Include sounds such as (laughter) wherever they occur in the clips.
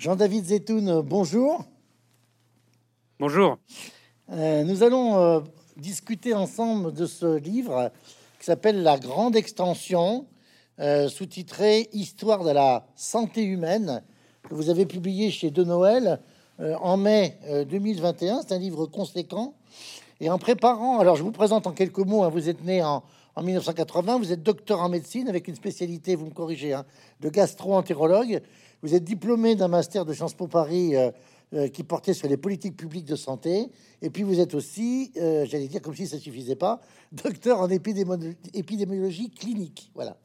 Jean-David Zetoun, bonjour. Bonjour. Euh, nous allons euh, discuter ensemble de ce livre qui s'appelle La Grande Extension, euh, sous-titré Histoire de la santé humaine, que vous avez publié chez De Noël en mai 2021. C'est un livre conséquent. Et en préparant, alors je vous présente en quelques mots, hein, vous êtes né en, en 1980, vous êtes docteur en médecine avec une spécialité, vous me corrigez, hein, de gastro-entérologue. Vous êtes diplômé d'un master de Sciences Po Paris euh, qui portait sur les politiques publiques de santé. Et puis vous êtes aussi, euh, j'allais dire comme si ça suffisait pas, (laughs) docteur en épidémiologie clinique. Voilà.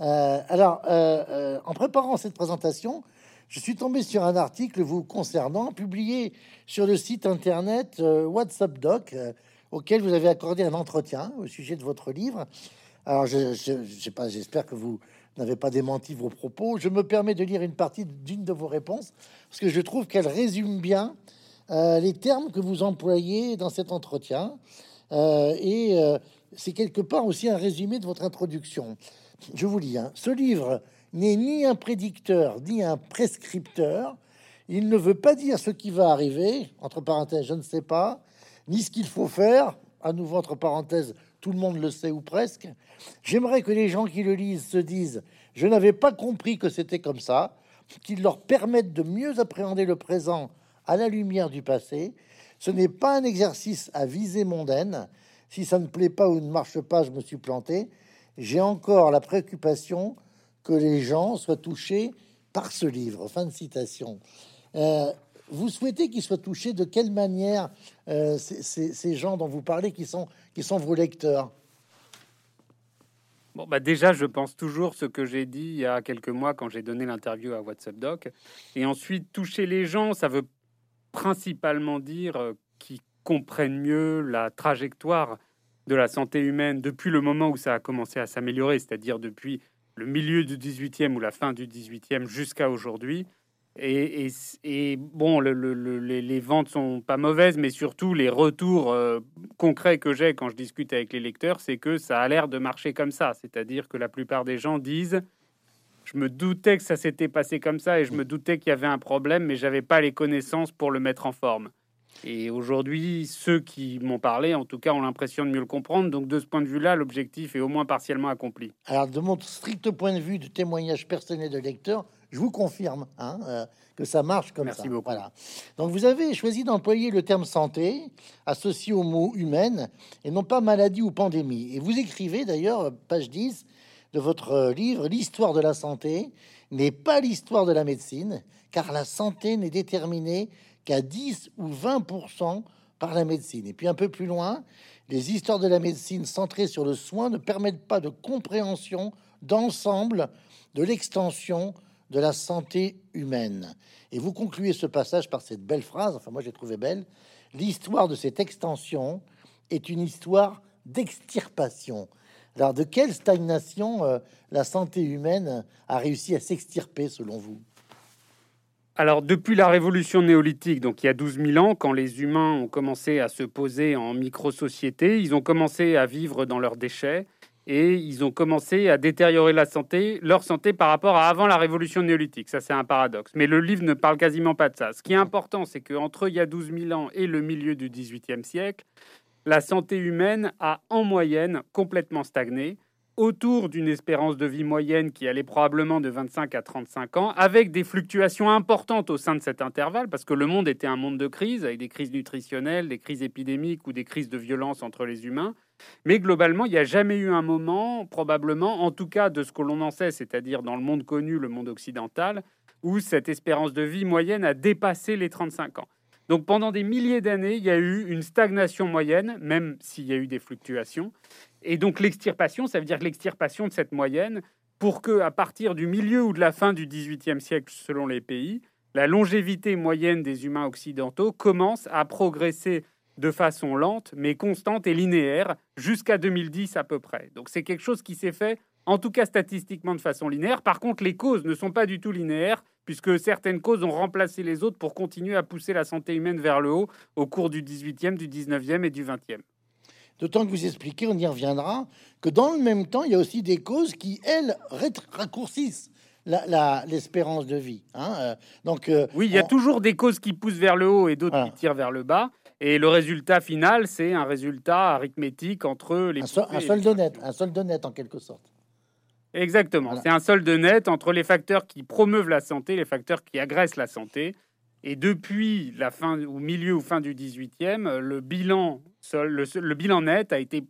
Euh, alors, en préparant cette présentation, je suis tombé sur un article vous concernant, publié sur le site internet WhatsApp Doc, auquel vous avez accordé un entretien au sujet de votre livre. Alors, je, je, je sais pas, j'espère que vous n'avez pas démenti vos propos. Je me permets de lire une partie d'une de vos réponses parce que je trouve qu'elle résume bien euh, les termes que vous employez dans cet entretien. Euh, et euh, c'est quelque part aussi un résumé de votre introduction. Je vous lis. Hein. Ce livre n'est ni un prédicteur ni un prescripteur. Il ne veut pas dire ce qui va arriver, entre parenthèses, je ne sais pas, ni ce qu'il faut faire, à nouveau entre parenthèses, tout le monde le sait ou presque. J'aimerais que les gens qui le lisent se disent Je n'avais pas compris que c'était comme ça, qu'il leur permette de mieux appréhender le présent à la lumière du passé. Ce n'est pas un exercice à visée mondaine. Si ça ne plaît pas ou ne marche pas, je me suis planté. J'ai encore la préoccupation que les gens soient touchés par ce livre. Fin de citation. Euh, vous souhaitez qu'ils soient touchés de quelle manière euh, ces, gens dont vous parlez qui sont, qui sont vos lecteurs? Bon, bah déjà, je pense toujours ce que j'ai dit il y a quelques mois quand j'ai donné l'interview à WhatsApp Doc. Et ensuite, toucher les gens, ça veut principalement dire euh, qu'ils comprennent mieux la trajectoire de la santé humaine depuis le moment où ça a commencé à s'améliorer, c'est-à-dire depuis le milieu du 18e ou la fin du 18e jusqu'à aujourd'hui. Et, bon, les, ventes sont pas mauvaises, mais surtout les retours euh, concrets que j'ai quand je discute avec les lecteurs, c'est que ça a l'air de marcher comme ça. C'est-à-dire que la plupart des gens disent Je me doutais que ça s'était passé comme ça et je me doutais qu'il y avait un problème, mais j'avais pas les connaissances pour le mettre en forme. Et aujourd'hui, ceux qui m'ont parlé, en tout cas, ont l'impression de mieux le comprendre. Donc, de ce point de vue-là, l'objectif est au moins partiellement accompli. Alors, de mon strict point de vue de témoignage personnel de lecteur, je vous confirme hein, euh, que ça marche comme Merci ça. Beaucoup. Voilà. Donc vous avez choisi d'employer le terme santé associé au mot humaine et non pas maladie ou pandémie. Et vous écrivez d'ailleurs, page 10 de votre euh, livre, l'histoire de la santé n'est pas l'histoire de la médecine, car la santé n'est déterminée qu'à 10 ou 20% par la médecine. Et puis un peu plus loin, les histoires de la médecine centrées sur le soin ne permettent pas de compréhension d'ensemble de l'extension de la santé humaine. Et vous concluez ce passage par cette belle phrase, enfin moi j'ai trouvé belle, l'histoire de cette extension est une histoire d'extirpation. Alors de quelle stagnation euh, la santé humaine a réussi à s'extirper selon vous? Alors, depuis la révolution néolithique, donc il y a 12 000 ans, quand les humains ont commencé à se poser en micro-société, ils ont commencé à vivre dans leurs déchets, et ils ont commencé à détériorer la santé, leur santé par rapport à avant la révolution néolithique. Ça, c'est un paradoxe. Mais le livre ne parle quasiment pas de ça. Ce qui est important, c'est qu'entre il y a 12 000 ans et le milieu du XVIIIe siècle, la santé humaine a en moyenne complètement stagné autour d'une espérance de vie moyenne qui allait probablement de 25 à 35 ans, avec des fluctuations importantes au sein de cet intervalle, parce que le monde était un monde de crise, avec des crises nutritionnelles, des crises épidémiques ou des crises de violence entre les humains. Mais globalement, il n'y a jamais eu un moment, probablement, en tout cas de ce que l'on en sait, c'est-à-dire dans le monde connu, le monde occidental, où cette espérance de vie moyenne a dépassé les 35 ans. Donc pendant des milliers d'années, il y a eu une stagnation moyenne, même s'il y a eu des fluctuations. Et donc l'extirpation, ça veut dire l'extirpation de cette moyenne pour que, à partir du milieu ou de la fin du XVIIIe siècle, selon les pays, la longévité moyenne des humains occidentaux commence à progresser de façon lente, mais constante et linéaire, jusqu'à 2010 à peu près. Donc c'est quelque chose qui s'est fait, en tout cas statistiquement, de façon linéaire. Par contre, les causes ne sont pas du tout linéaires, puisque certaines causes ont remplacé les autres pour continuer à pousser la santé humaine vers le haut au cours du 18e, du 19e et du 20e. D'autant que vous expliquez, on y reviendra, que dans le même temps, il y a aussi des causes qui, elles, raccourcissent l'espérance de vie. Hein, euh, donc, euh, oui, il y a toujours des causes qui poussent vers le haut et d'autres qui tirent vers le bas. Et le résultat final, c'est un résultat arithmétique entre les... Un, solde net, un solde net en quelque sorte. Exactement, c'est un solde net entre les facteurs qui promeuvent la santé, les facteurs qui agressent la santé. Et depuis la fin, ou milieu ou fin du 18e, le bilan, le, le bilan net a été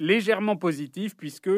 légèrement positif puisque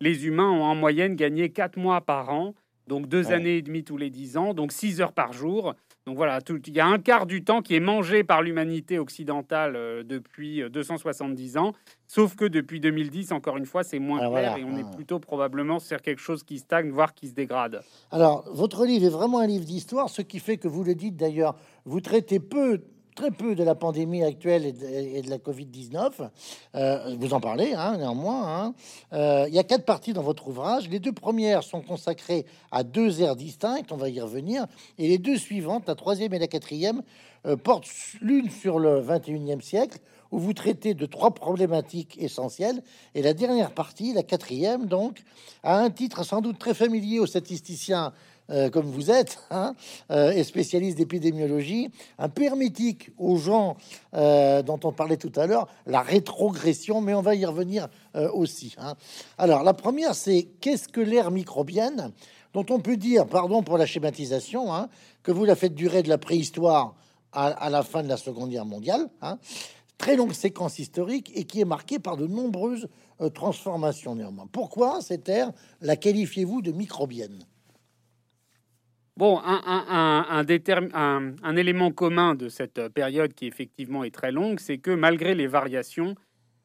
les humains ont en moyenne gagné 4 mois par an, donc deux années et demie tous les 10 ans, donc 6 heures par jour. Donc voilà, il y a un quart du temps qui est mangé par l'humanité occidentale euh, depuis 270 euh, ans, sauf que depuis 2010, encore une fois, c'est moins clair et on est ah. plutôt probablement sur quelque chose qui stagne, voire qui se dégrade. Alors, votre livre est vraiment un livre d'histoire, ce qui fait que vous le dites d'ailleurs, vous traitez peu très peu de la pandémie actuelle et de, la Covid-19. Euh, vous en parlez, hein, néanmoins. Hein. Euh, il y a quatre parties dans votre ouvrage. Les deux premières sont consacrées à deux ères distinctes, on va y revenir, et les deux suivantes, la troisième et la quatrième, euh, portent l'une sur le 21e siècle, où vous traitez de trois problématiques essentielles, et la dernière partie, la quatrième, donc, a un titre sans doute très familier aux statisticiens euh, comme vous êtes, hein, euh, et spécialiste d'épidémiologie, un hermétique aux gens euh, dont on parlait tout à l'heure, la rétrogression, mais on va y revenir aussi. Hein. Alors, la première, c'est qu'est-ce que l'ère microbienne, dont on peut dire, pardon pour la schématisation, hein, que vous la faites durer de la préhistoire à, la fin de la Seconde Guerre mondiale, très longue séquence historique et qui est marquée par de nombreuses transformations néanmoins. Pourquoi cette ère la qualifiez-vous de microbienne? Bon, un, un, élément commun de cette période qui effectivement est très longue, c'est que malgré les variations,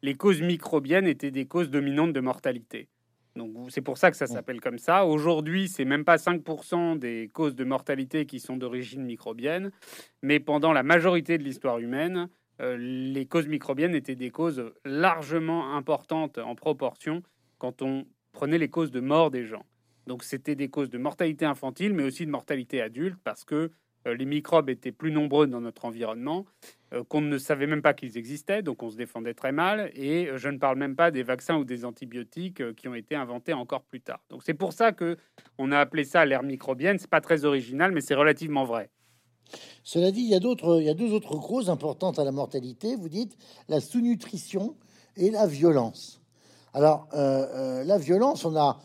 les causes microbiennes étaient des causes dominantes de mortalité. Donc c'est pour ça que ça s'appelle comme ça. Aujourd'hui, c'est même pas 5% des causes de mortalité qui sont d'origine microbienne, mais pendant la majorité de l'histoire humaine, euh, les causes microbiennes étaient des causes largement importantes en proportion quand on prenait les causes de mort des gens. Donc c'était des causes de mortalité infantile, mais aussi de mortalité adulte, parce que euh, les microbes étaient plus nombreux dans notre environnement, euh, qu'on ne savait même pas qu'ils existaient, donc on se défendait très mal. Et euh, je ne parle même pas des vaccins ou des antibiotiques qui ont été inventés encore plus tard. Donc c'est pour ça que on a appelé ça l'ère microbienne. C'est pas très original, mais c'est relativement vrai. Cela dit, il y a d'autres, il y a deux autres causes importantes à la mortalité. Vous dites la sous-nutrition et la violence. Alors la violence, on a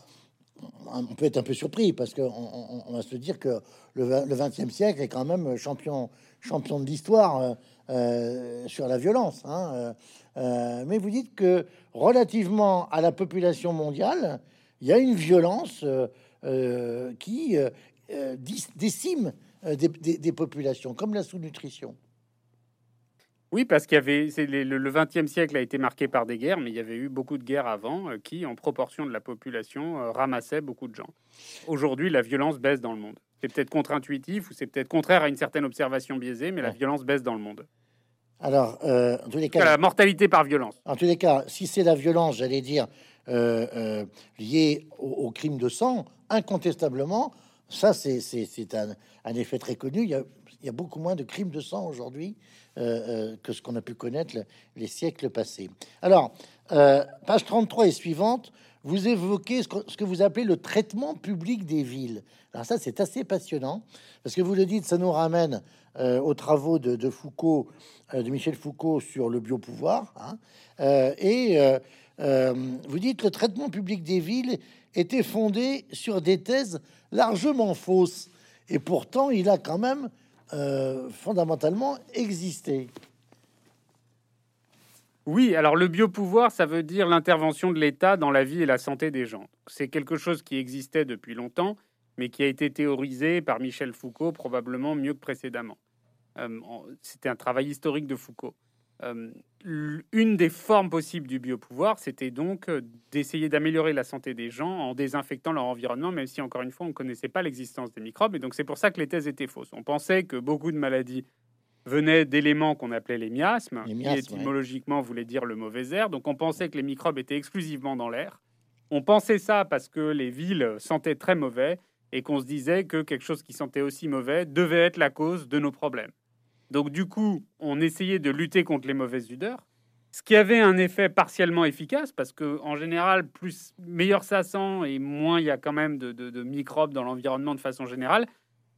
on peut être un peu surpris parce qu'on on, va se dire que le, le 20e siècle est quand même champion, champion de l'histoire euh, euh, sur la violence. Hein, euh, mais vous dites que relativement à la population mondiale, il y a une violence qui décime des populations, comme la sous-nutrition. Oui, parce qu'il y avait le XXe siècle a été marqué par des guerres, mais il y avait eu beaucoup de guerres avant euh, qui, en proportion de la population, euh, ramassaient beaucoup de gens. Aujourd'hui, la violence baisse dans le monde. C'est peut-être contre-intuitif ou c'est peut-être contraire à une certaine observation biaisée, mais la violence baisse dans le monde. Alors, euh, en tous les cas, la mortalité par violence. En tous les cas, si c'est la violence, j'allais dire liée au, crime de sang, incontestablement, ça c'est un, un, effet très connu. Il y, a, il y a beaucoup moins de crimes de sang aujourd'hui que ce qu'on a pu connaître les siècles passés. Alors, euh, page 33 et suivante, vous évoquez ce que, vous appelez le traitement public des villes. Alors ça, c'est assez passionnant, parce que vous le dites, ça nous ramène aux travaux de, Foucault, de Michel Foucault sur le biopouvoir. Hein, et vous dites le traitement public des villes était fondé sur des thèses largement fausses. Et pourtant, il a quand même euh, fondamentalement exister. Oui, alors le biopouvoir, ça veut dire l'intervention de l'État dans la vie et la santé des gens. C'est quelque chose qui existait depuis longtemps, mais qui a été théorisé par Michel Foucault probablement mieux que précédemment. Euh, c'était un travail historique de Foucault. Euh, une des formes possibles du biopouvoir, c'était donc euh, d'essayer d'améliorer la santé des gens en désinfectant leur environnement, même si, encore une fois, on ne connaissait pas l'existence des microbes. Et donc, c'est pour ça que les thèses étaient fausses. On pensait que beaucoup de maladies venaient d'éléments qu'on appelait les miasmes, qui étymologiquement voulaient dire le mauvais air. Donc, on pensait que les microbes étaient exclusivement dans l'air. On pensait ça parce que les villes sentaient très mauvais et qu'on se disait que quelque chose qui sentait aussi mauvais devait être la cause de nos problèmes. Donc du coup, on essayait de lutter contre les mauvaises odeurs. ce qui avait un effet partiellement efficace, parce que en général, plus meilleur ça sent et moins il y a quand même de, microbes dans l'environnement de façon générale.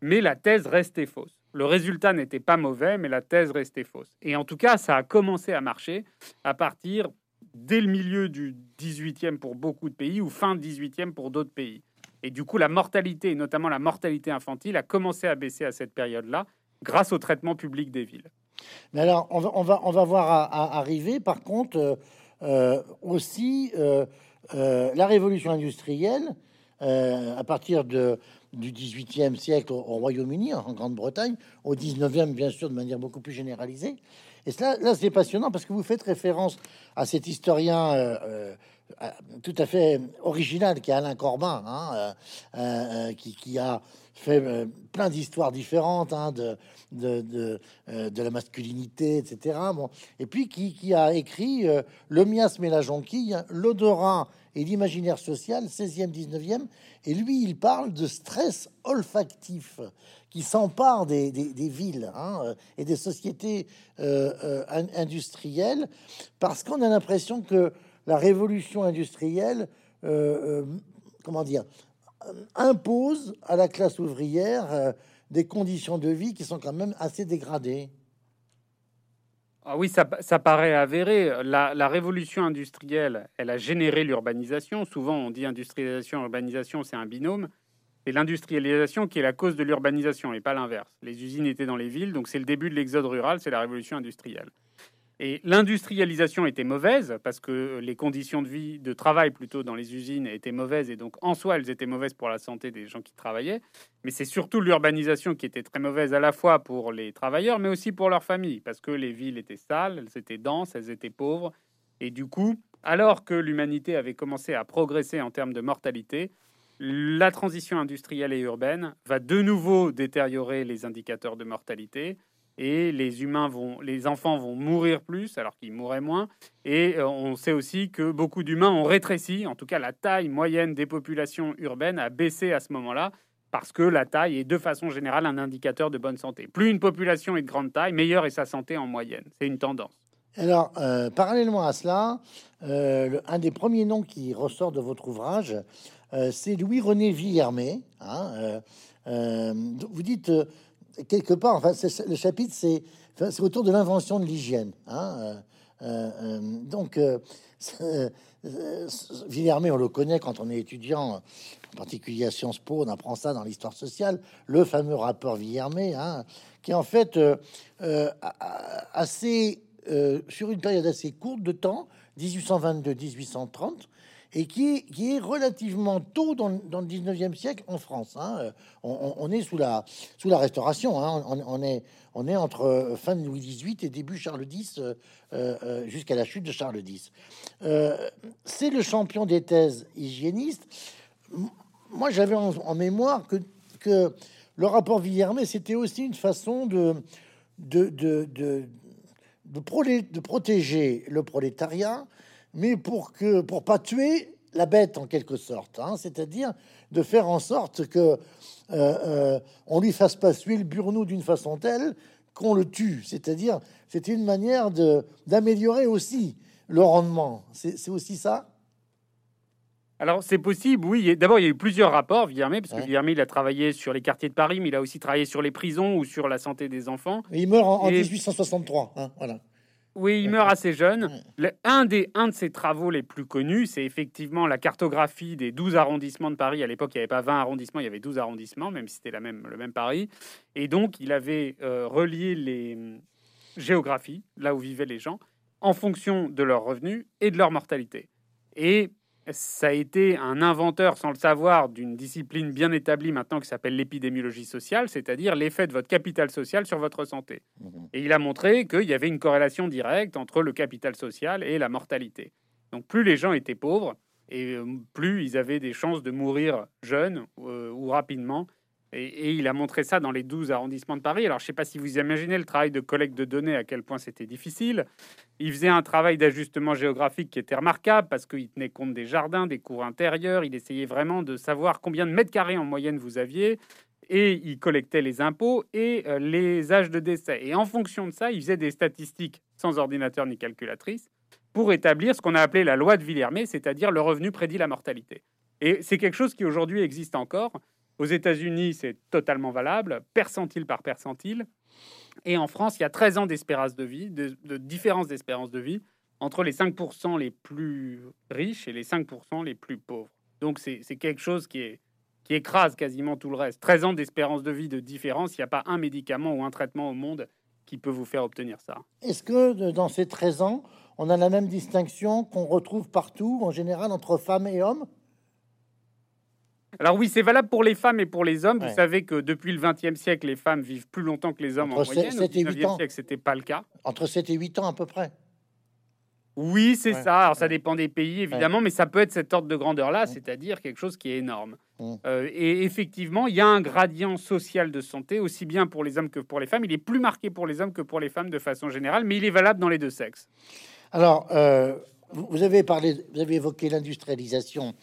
Mais la thèse restait fausse. Le résultat n'était pas mauvais, mais la thèse restait fausse. Et en tout cas, ça a commencé à marcher à partir dès le milieu du 18e pour beaucoup de pays ou fin 18e pour d'autres pays. Et du coup, la mortalité, notamment la mortalité infantile, a commencé à baisser à cette période-là grâce au traitement public des villes. Mais alors, on va, on va, on va voir arriver, par contre, euh, euh, aussi euh, la révolution industrielle à partir de, du 18e siècle au, Royaume-Uni, en Grande-Bretagne, au 19e, bien sûr, de manière beaucoup plus généralisée. Et cela, là, c'est passionnant parce que vous faites référence à cet historien tout à fait original qui est Alain Corbin, hein, qui, qui, a fait euh, plein d'histoires différentes hein, de, euh, la masculinité, etc. Bon. Et puis qui, a écrit euh, Le miasme et la jonquille, l'odorat et l'imaginaire social, 16e, 19e. Et lui, il parle de stress olfactif qui s'empare des, des, des, villes hein, et des sociétés industrielles parce qu'on a l'impression que la révolution industrielle, comment dire, impose à la classe ouvrière euh, des conditions de vie qui sont quand même assez dégradées. Ah oui, ça, paraît avéré. La, révolution industrielle, elle a généré l'urbanisation. Souvent, on dit industrialisation, urbanisation, c'est un binôme. C'est l'industrialisation qui est la cause de l'urbanisation et pas l'inverse. Les usines étaient dans les villes, donc c'est le début de l'exode rural, c'est la révolution industrielle. Et l'industrialisation était mauvaise parce que les conditions de vie, de travail plutôt dans les usines étaient mauvaises et donc en soi elles étaient mauvaises pour la santé des gens qui travaillaient. Mais c'est surtout l'urbanisation qui était très mauvaise à la fois pour les travailleurs mais aussi pour leurs familles parce que les villes étaient sales, elles étaient denses, elles étaient pauvres. Et du coup, alors que l'humanité avait commencé à progresser en termes de mortalité, la transition industrielle et urbaine va de nouveau détériorer les indicateurs de mortalité et les humains vont, les enfants vont mourir plus alors qu'ils mourraient moins. Et euh, on sait aussi que beaucoup d'humains ont rétréci. En tout cas, la taille moyenne des populations urbaines a baissé à ce moment-là parce que la taille est de façon générale un indicateur de bonne santé. Plus une population est de grande taille, meilleure est sa santé en moyenne. C'est une tendance. Alors, euh, parallèlement à cela, euh, un des premiers noms qui ressort de votre ouvrage, c'est Louis-René Villermé. Hein, vous dites quelque part, enfin, le chapitre, c'est autour de l'invention de l'hygiène. Hein, euh, euh, euh, donc, (laughs) Villermé, on le connaît quand on est étudiant, en particulier à Sciences Po, on apprend ça dans l'histoire sociale, le fameux rapport Villermé, hein, qui en fait sur une période assez courte de temps, 1822-1830, et qui est, relativement tôt dans, le 19e siècle en France. Hein. On, est sous la, sous la Restauration, hein. on, est, on est entre euh, fin de Louis XVIII et début Charles X, euh, euh, jusqu'à la chute de Charles X. C'est le champion des thèses hygiénistes. Moi, j'avais en, mémoire que, que le rapport Villermé, c'était aussi une façon de, de, de, de protéger le prolétariat mais pour que pour pas tuer la bête en quelque sorte, hein, c'est-à-dire de faire en sorte que euh, euh, on lui fasse pas suer le burnou d'une façon telle qu'on le tue. C'est-à-dire, c'était une manière de d'améliorer aussi le rendement. C'est aussi ça? Alors c'est possible, oui. D'abord, il y a eu plusieurs rapports, Villermé, parce que Villermé, il a travaillé sur les quartiers de Paris, mais il a aussi travaillé sur les prisons ou sur la santé des enfants. il meurt en, 1863. Hein, voilà. Oui, il meurt assez jeune. un, des, un de ses travaux les plus connus, c'est effectivement la cartographie des 12 arrondissements de Paris. À l'époque, il n'y avait pas 20 arrondissements, il y avait 12 arrondissements, même si c'était la même, le même Paris. Et donc, il avait euh, relié les hum, géographies, là où vivaient les gens, en fonction de leurs revenus et de leur mortalité. Et ça a été un inventeur, sans le savoir, d'une discipline bien établie maintenant qui s'appelle l'épidémiologie sociale, c'est-à-dire l'effet de votre capital social sur votre santé. Mhm. Et il a montré qu'il y avait une corrélation directe entre le capital social et la mortalité. Donc plus les gens étaient pauvres, et euh, plus ils avaient des chances de mourir jeunes euh, ou rapidement et, il a montré ça dans les 12 arrondissements de Paris. Alors, je ne sais pas si vous imaginez le travail de collecte de données, à quel point c'était difficile. Il faisait un travail d'ajustement géographique qui était remarquable parce qu'il tenait compte des jardins, des cours intérieurs. Il essayait vraiment de savoir combien de mètres carrés en moyenne vous aviez. Et il collectait les impôts et euh, les âges de décès. Et en fonction de ça, il faisait des statistiques sans ordinateur ni calculatrice pour établir ce qu'on a appelé la loi de Villermé, c'est-à-dire le revenu prédit la mortalité. Et c'est quelque chose qui aujourd'hui existe encore. Aux États-Unis, c'est totalement valable, percentile par percentile. Et en France, il y a 13 ans d'espérance de vie, de, différence d'espérance de vie entre les 5% les plus riches et les 5% les plus pauvres. Donc c'est quelque chose qui, est, qui écrase quasiment tout le reste. 13 ans d'espérance de vie de différence, il n'y a pas un médicament ou un traitement au monde qui peut vous faire obtenir ça. Est-ce que dans ces 13 ans, on a la même distinction qu'on retrouve partout, en général, entre femmes et hommes? Alors oui, c'est valable pour les femmes et pour les hommes. Vous savez que depuis le XXe siècle, les femmes vivent plus longtemps que les hommes en moyenne. 7 et 8 ans. c'était pas le cas. Entre 7 et 8 ans à peu près. Oui, c'est ça. Alors ça dépend des pays évidemment, mais ça peut être cet ordre de grandeur-là, c'est-à-dire quelque chose qui est énorme. Euh, et effectivement, il y a un gradient social de santé, aussi bien pour les hommes que pour les femmes. Il est plus marqué pour les hommes que pour les femmes de façon générale, mais il est valable dans les deux sexes. Alors, euh, vous avez parlé, vous avez évoqué l'industrialisation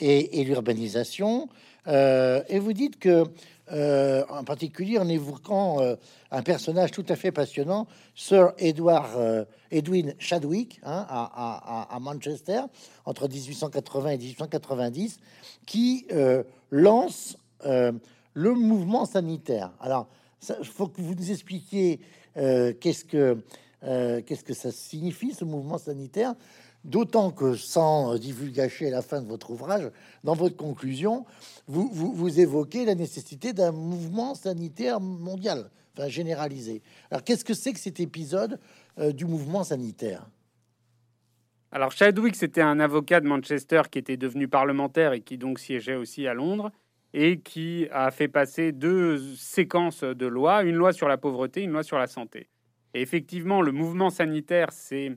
et, l'urbanisation. Euh, et vous dites que, euh, en particulier en évoquant euh, un personnage tout à fait passionnant, Sir Edward, Edwin Chadwick, hein, à, Manchester, entre 1880 et 1890, qui lance le mouvement sanitaire. Alors, il faut que vous nous expliquiez qu'est-ce que qu'est-ce que ça signifie ce mouvement sanitaire D'autant que sans divulgacher la fin de votre ouvrage, dans votre conclusion, vous, vous, évoquez la nécessité d'un mouvement sanitaire mondial, enfin généralisé. Alors qu'est-ce que c'est que cet épisode euh, du mouvement sanitaire? Alors Chadwick, c'était un avocat de Manchester qui était devenu parlementaire et qui donc siégeait aussi à Londres et qui a fait passer deux séquences de lois, une loi sur la pauvreté, une loi sur la santé. Et effectivement, le mouvement sanitaire, c'est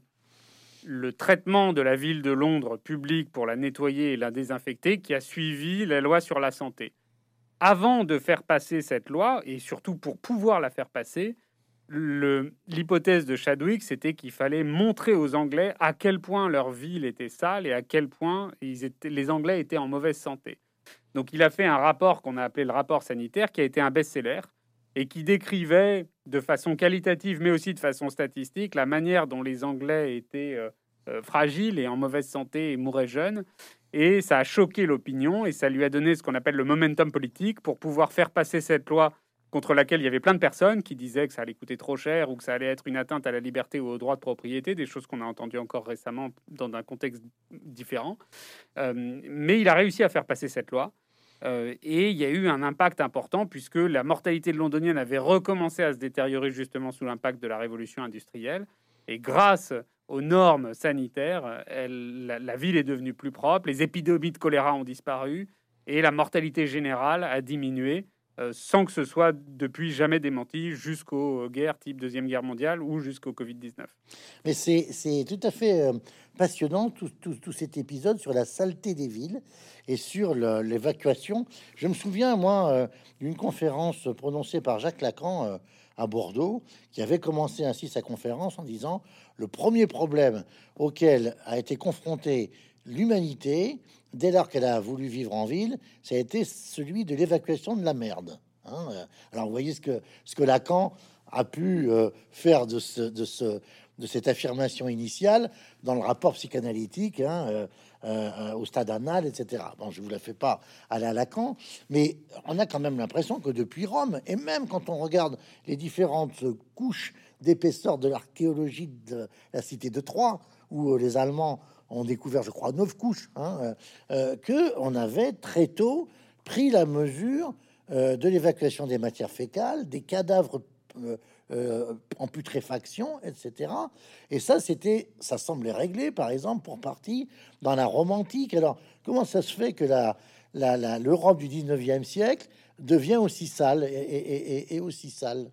le traitement de la ville de Londres publique pour la nettoyer et la désinfecter qui a suivi la loi sur la santé. Avant de faire passer cette loi, et surtout pour pouvoir la faire passer, l'hypothèse de Chadwick, c'était qu'il fallait montrer aux Anglais à quel point leur ville était sale et à quel point les Anglais étaient en mauvaise santé. Donc il a fait un rapport qu'on a appelé le rapport sanitaire, qui a été un best-seller, et qui décrivait de façon qualitative, mais aussi de façon statistique, la manière dont les Anglais étaient euh, euh, fragiles et en mauvaise santé et mouraient jeunes. Et ça a choqué l'opinion et ça lui a donné ce qu'on appelle le momentum politique pour pouvoir faire passer cette loi contre laquelle il y avait plein de personnes qui disaient que ça allait coûter trop cher ou que ça allait être une atteinte à la liberté ou au droit de propriété, des choses qu'on a entendues encore récemment dans un contexte différent. Euh, mais il a réussi à faire passer cette loi. Euh, et il y a eu un impact important puisque la mortalité londonienne avait recommencé à se détériorer justement sous l'impact de la révolution industrielle. Et grâce aux normes sanitaires, la, ville est devenue plus propre, les épidémies de choléra ont disparu et la mortalité générale a diminué sans que ce soit depuis jamais démenti jusqu'aux guerres type Deuxième Guerre mondiale ou jusqu'au Covid-19. Mais c'est tout à fait euh, passionnant, tout, tout, cet épisode sur la saleté des villes et sur l'évacuation. Je me souviens, moi, euh, d'une conférence prononcée par Jacques Lacan à Bordeaux, qui avait commencé ainsi sa conférence en disant le premier problème auquel a été confrontée l'humanité dès lors qu'elle a voulu vivre en ville, ça a été celui de l'évacuation de la merde. Hein. Alors vous voyez ce que, Lacan a pu euh, faire de, ce, de, ce, de cette affirmation initiale dans le rapport psychanalytique hein, euh, euh, au stade anal, etc. Bon, je vous la fais pas aller à Lacan, mais on a quand même l'impression que depuis Rome, et même quand on regarde les différentes couches d'épaisseur de l'archéologie de la cité de Troyes, où les Allemands ont découvert, je crois, neuf couches, hein, euh, euh, que on avait très tôt pris la mesure euh, de l'évacuation des matières fécales, des cadavres en putréfaction, etc. Et ça, c'était, ça semblait réglé, par exemple, pour partie dans la romantique. Alors, comment ça se fait que la, l'Europe du 19e siècle devient aussi sale et aussi sale?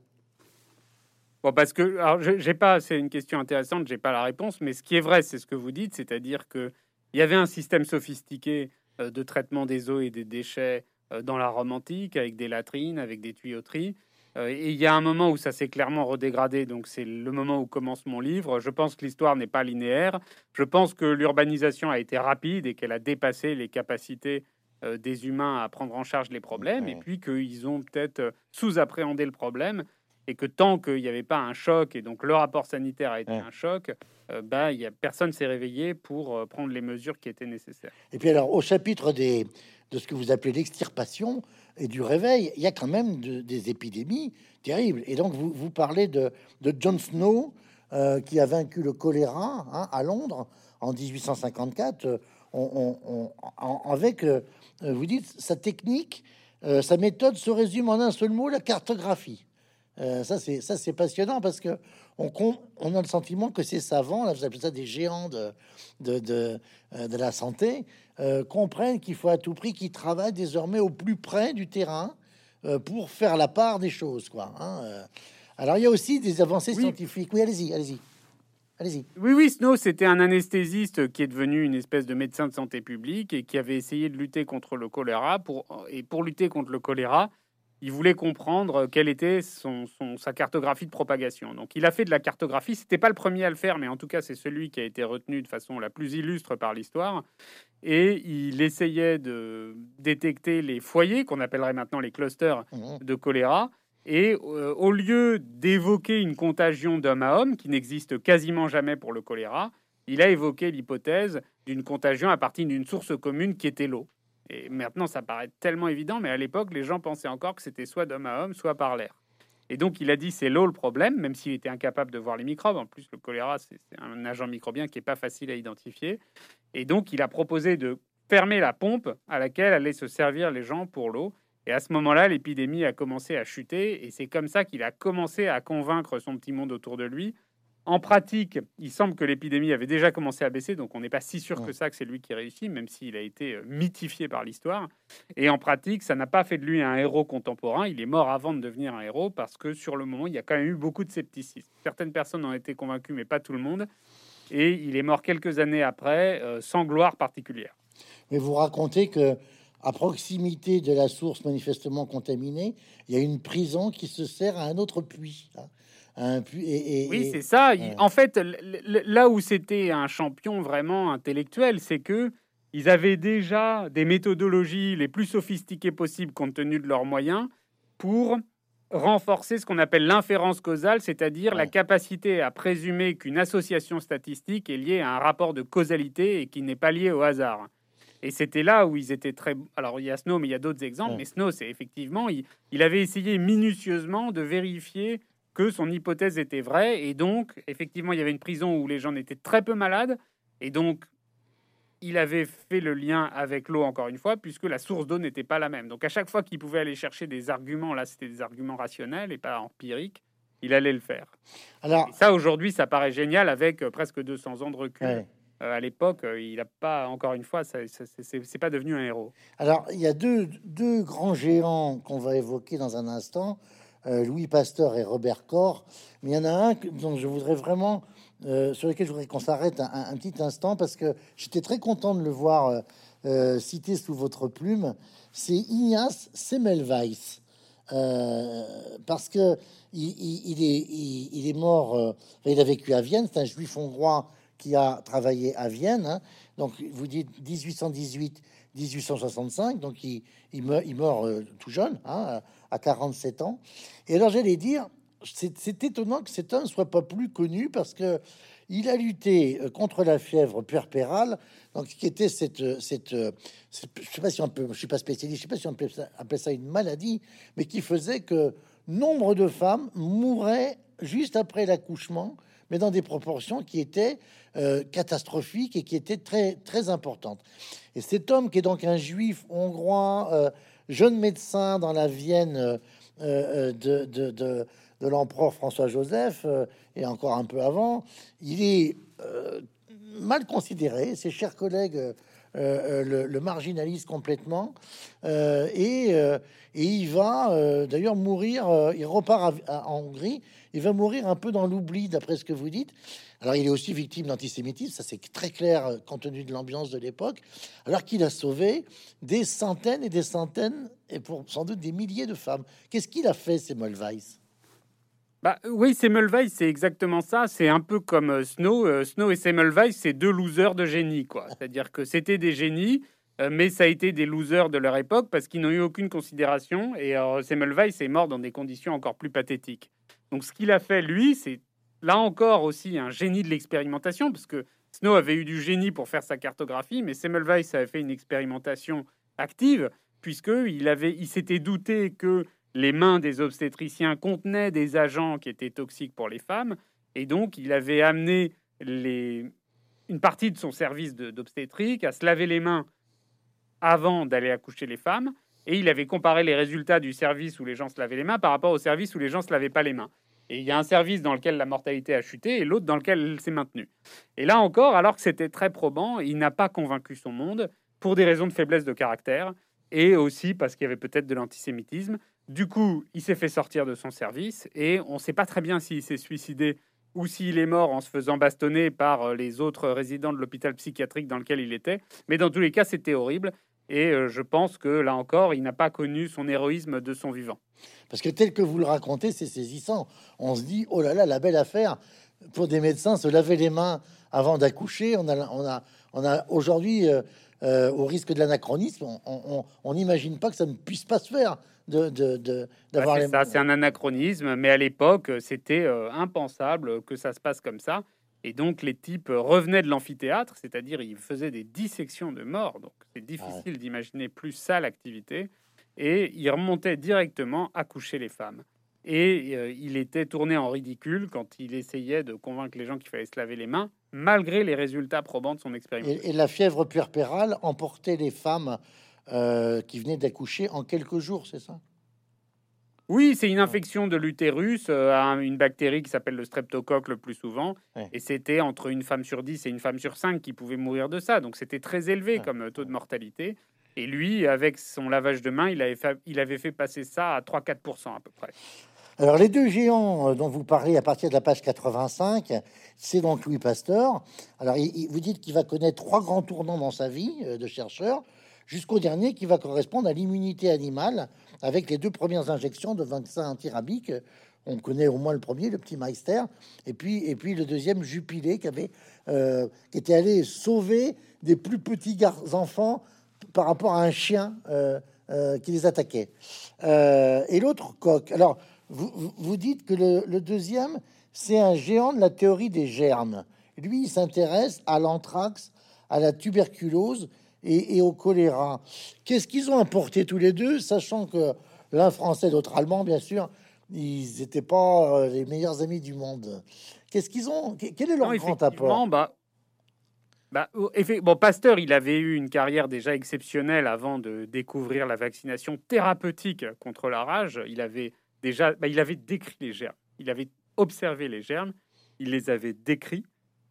Bon, parce que, alors, j'ai pas, c'est une question intéressante, j'ai pas la réponse, mais ce qui est vrai, c'est ce que vous dites, c'est-à-dire que il y avait un système sophistiqué euh, de traitement des eaux et des déchets euh, dans la Rome antique, avec des latrines, avec des tuyauteries. Euh, et il y a un moment où ça s'est clairement redégradé, donc c'est le moment où commence mon livre. Je pense que l'histoire n'est pas linéaire. Je pense que l'urbanisation a été rapide et qu'elle a dépassé les capacités des humains à prendre en charge les problèmes, et puis qu'ils ont peut-être sous-appréhendé le problème et que tant qu'il n'y avait pas un choc, et donc le rapport sanitaire a été un choc, euh, bah, y a, personne s'est réveillé pour euh, prendre les mesures qui étaient nécessaires. Et puis alors, au chapitre des, de ce que vous appelez l'extirpation et du réveil, il y a quand même des épidémies terribles. Et donc, vous, vous parlez de, de John Snow, euh, qui a vaincu le choléra hein, à Londres en 1854, on, avec, vous dites, sa technique, sa méthode se résume en un seul mot, la cartographie. Euh, ça, c'est ça, c'est passionnant parce que on, on, a le sentiment que ces savants, là, vous appelez ça des géants de, de, de, euh, de la santé, euh, comprennent qu'il faut à tout prix qu'ils travaillent désormais au plus près du terrain pour faire la part des choses, quoi. Hein, Alors, il y a aussi des avancées scientifiques. Oui, allez-y, allez-y. Allez-y. Oui, oui, Snow, c'était un anesthésiste qui est devenu une espèce de médecin de santé publique et qui avait essayé de lutter contre le choléra. Pour, et pour lutter contre le choléra, il voulait comprendre quelle était son, sa cartographie de propagation. Donc il a fait de la cartographie. C'était pas le premier à le faire, mais en tout cas c'est celui qui a été retenu de façon la plus illustre par l'histoire. Et il essayait de détecter les foyers qu'on appellerait maintenant les clusters mmh. de choléra. Et euh, au lieu d'évoquer une contagion d'homme à homme, qui n'existe quasiment jamais pour le choléra, il a évoqué l'hypothèse d'une contagion à partir d'une source commune qui était l'eau. Et maintenant, ça paraît tellement évident, mais à l'époque, les gens pensaient encore que c'était soit d'homme à homme, soit par l'air. Et donc, il a dit c'est l'eau le problème, même s'il était incapable de voir les microbes. En plus, le choléra, c'est un agent microbien qui n'est pas facile à identifier. Et donc, il a proposé de fermer la pompe à laquelle allaient se servir les gens pour l'eau. Et à ce moment-là, l'épidémie a commencé à chuter. Et c'est comme ça qu'il a commencé à convaincre son petit monde autour de lui en pratique, il semble que l'épidémie avait déjà commencé à baisser, donc on n'est pas si sûr que ça que c'est lui qui réussit, même s'il a été euh, mythifié par l'histoire. Et en pratique, ça n'a pas fait de lui un héros contemporain. Il est mort avant de devenir un héros parce que sur le moment, il y a quand même eu beaucoup de scepticisme. Certaines personnes ont été convaincues, mais pas tout le monde. Et il est mort quelques années après, euh, sans gloire particulière. Mais vous racontez que à proximité de la source manifestement contaminée, il y a une prison qui se sert à un autre puits. Hein oui, c'est ça. En fait, là où c'était un champion vraiment intellectuel, c'est que ils avaient déjà des méthodologies les plus sophistiquées possibles compte tenu de leurs moyens pour renforcer ce qu'on appelle l'inférence causale, c'est-à-dire la capacité à présumer qu'une association statistique est liée à un rapport de causalité et qui n'est pas lié au hasard. Et c'était là où ils étaient très. Alors, il y a Snow, mais il y a d'autres exemples. Mais Snow, c'est effectivement, il, avait essayé minutieusement de vérifier que son hypothèse était vraie. Et donc, effectivement, il y avait une prison où les gens étaient très peu malades. Et donc, il avait fait le lien avec l'eau, encore une fois, puisque la source d'eau n'était pas la même. Donc, à chaque fois qu'il pouvait aller chercher des arguments, là, c'était des arguments rationnels et pas empiriques, il allait le faire. Alors, ça, aujourd'hui, ça paraît génial avec euh, presque 200 ans de recul. Euh, à l'époque, euh, il n'a pas, encore une fois, c'est pas devenu un héros. Alors, il y a deux, deux grands géants qu'on va évoquer dans un instant. Euh, Louis Pasteur et Robert Corr. Mais il y en a un dont je voudrais vraiment, euh, sur lequel je voudrais qu'on s'arrête un, petit instant parce que j'étais très content de le voir euh, cité sous votre plume. C'est Ignace Semmelweis. parce que il, est, il, est mort, il a vécu à Vienne, c'est un juif hongrois qui a travaillé à Vienne. Hein. Donc, vous dites 1818, 1865, donc il, il meurt, il meurt tout jeune, hein, à 47 ans. Et alors j'allais dire, c'est étonnant que cet homme soit pas plus connu parce que il a lutté euh, contre la fièvre puerpérale, donc qui était cette, cette, je sais pas si on peut, je suis pas spécialiste, je sais pas si on peut appeler ça une maladie, mais qui faisait que nombre de femmes mouraient juste après l'accouchement, mais dans des proportions qui étaient euh, catastrophiques et qui étaient très très importantes. Et cet homme qui est donc un juif hongrois, euh, jeune médecin dans la Vienne euh, euh, de, de, l'empereur François-Joseph, euh, et encore un peu avant, il est mal considéré. Ses chers collègues le, le, marginalise complètement. et, et, il va d'ailleurs mourir, il repart en Hongrie, il va mourir un peu dans l'oubli, d'après ce que vous dites. Alors il est aussi victime d'antisémitisme, ça c'est très clair compte tenu de l'ambiance de l'époque, alors qu'il a sauvé des centaines et des centaines et pour sans doute des milliers de femmes. Qu'est-ce qu'il a fait, Semmelweis bah, oui, Semmelweis, c'est exactement ça. C'est un peu comme euh, Snow. Euh, Snow et Semmelweis, c'est deux losers de génie, quoi. C'est-à-dire que c'était des génies, euh, mais ça a été des losers de leur époque parce qu'ils n'ont eu aucune considération. Et Semmelweis est mort dans des conditions encore plus pathétiques. Donc, ce qu'il a fait, lui, c'est là encore aussi un génie de l'expérimentation, parce que Snow avait eu du génie pour faire sa cartographie, mais Semmelweis avait fait une expérimentation active, puisqu'il avait, il s'était douté que les mains des obstétriciens contenaient des agents qui étaient toxiques pour les femmes, et donc il avait amené une partie de son service d'obstétrique à se laver les mains avant d'aller accoucher les femmes, et il avait comparé les résultats du service où les gens se lavaient les mains par rapport au service où les gens se lavaient pas les mains. Et il y a un service dans lequel la mortalité a chuté et l'autre dans lequel elle s'est maintenue. Et là encore, alors que c'était très probant, il n'a pas convaincu son monde pour des raisons de faiblesse de caractère et aussi parce qu'il y avait peut-être de l'antisémitisme. Du coup, il s'est fait sortir de son service et on ne sait pas très bien s'il s'est suicidé ou s'il est mort en se faisant bastonner par euh, les autres résidents de l'hôpital psychiatrique dans lequel il était. Mais dans tous les cas, c'était horrible. Et euh, je pense que là encore, il n'a pas connu son héroïsme de son vivant. Parce que tel que vous le racontez, c'est saisissant. On se dit, oh là là, la belle affaire pour des médecins, se laver les mains avant d'accoucher. On a, on a, on a aujourd'hui, euh, euh, au risque de l'anachronisme, on n'imagine pas que ça ne puisse pas se faire. De, de, d'avoir les... ça, c'est un anachronisme, mais à l'époque, c'était impensable que ça se passe comme ça. Et donc les types revenaient de l'amphithéâtre, c'est-à-dire ils faisaient des dissections de morts. Donc c'est difficile d'imaginer plus ça l'activité. Et ils remontaient directement à coucher les femmes. Et euh, il était tourné en ridicule quand il essayait de convaincre les gens qu'il fallait se laver les mains, malgré les résultats probants de son expérience. Et, la fièvre puerpérale emportait les femmes euh, qui venaient d'accoucher en quelques jours, c'est ça? Oui, c'est une infection de l'utérus euh, à une bactérie qui s'appelle le streptocoque le plus souvent. Et c'était entre une femme sur 10 et une femme sur 5 qui pouvait mourir de ça. Donc c'était très élevé comme euh, taux de mortalité. Et lui, avec son lavage de main, il avait fait, il avait fait passer ça à 3-4% à peu près. Alors les deux géants euh, dont vous parlez à partir de la page 85, c'est donc Louis Pasteur. Alors vous dites qu'il va connaître trois grands tournants dans sa vie de chercheur jusqu'au dernier qui va correspondre à l'immunité animale avec les deux premières injections de vaccins antirabiques. On connaît au moins le premier, le petit Meister, et puis, et puis le deuxième, Jupiler, qui, avait, euh, qui était allé sauver des plus petits enfants par rapport à un chien euh, euh, qui les attaquait. et l'autre, Coq. Alors, vous, vous dites que le, le deuxième, c'est un géant de la théorie des germes. Lui, il s'intéresse à l'anthrax, à la tuberculose et, au choléra. Qu'est-ce qu'ils ont apporté tous les deux, sachant que l'un français, l'autre allemand, bien sûr, ils n'étaient pas euh, les meilleurs amis du monde. Qu'est-ce qu'ils ont? Quel est leur grand apport? bah, bah, bon, Pasteur, il avait eu une carrière déjà exceptionnelle avant de découvrir la vaccination thérapeutique contre la rage. Il avait déjà, bah, il avait décrit les germes. Il avait observé les germes, il les avait décrits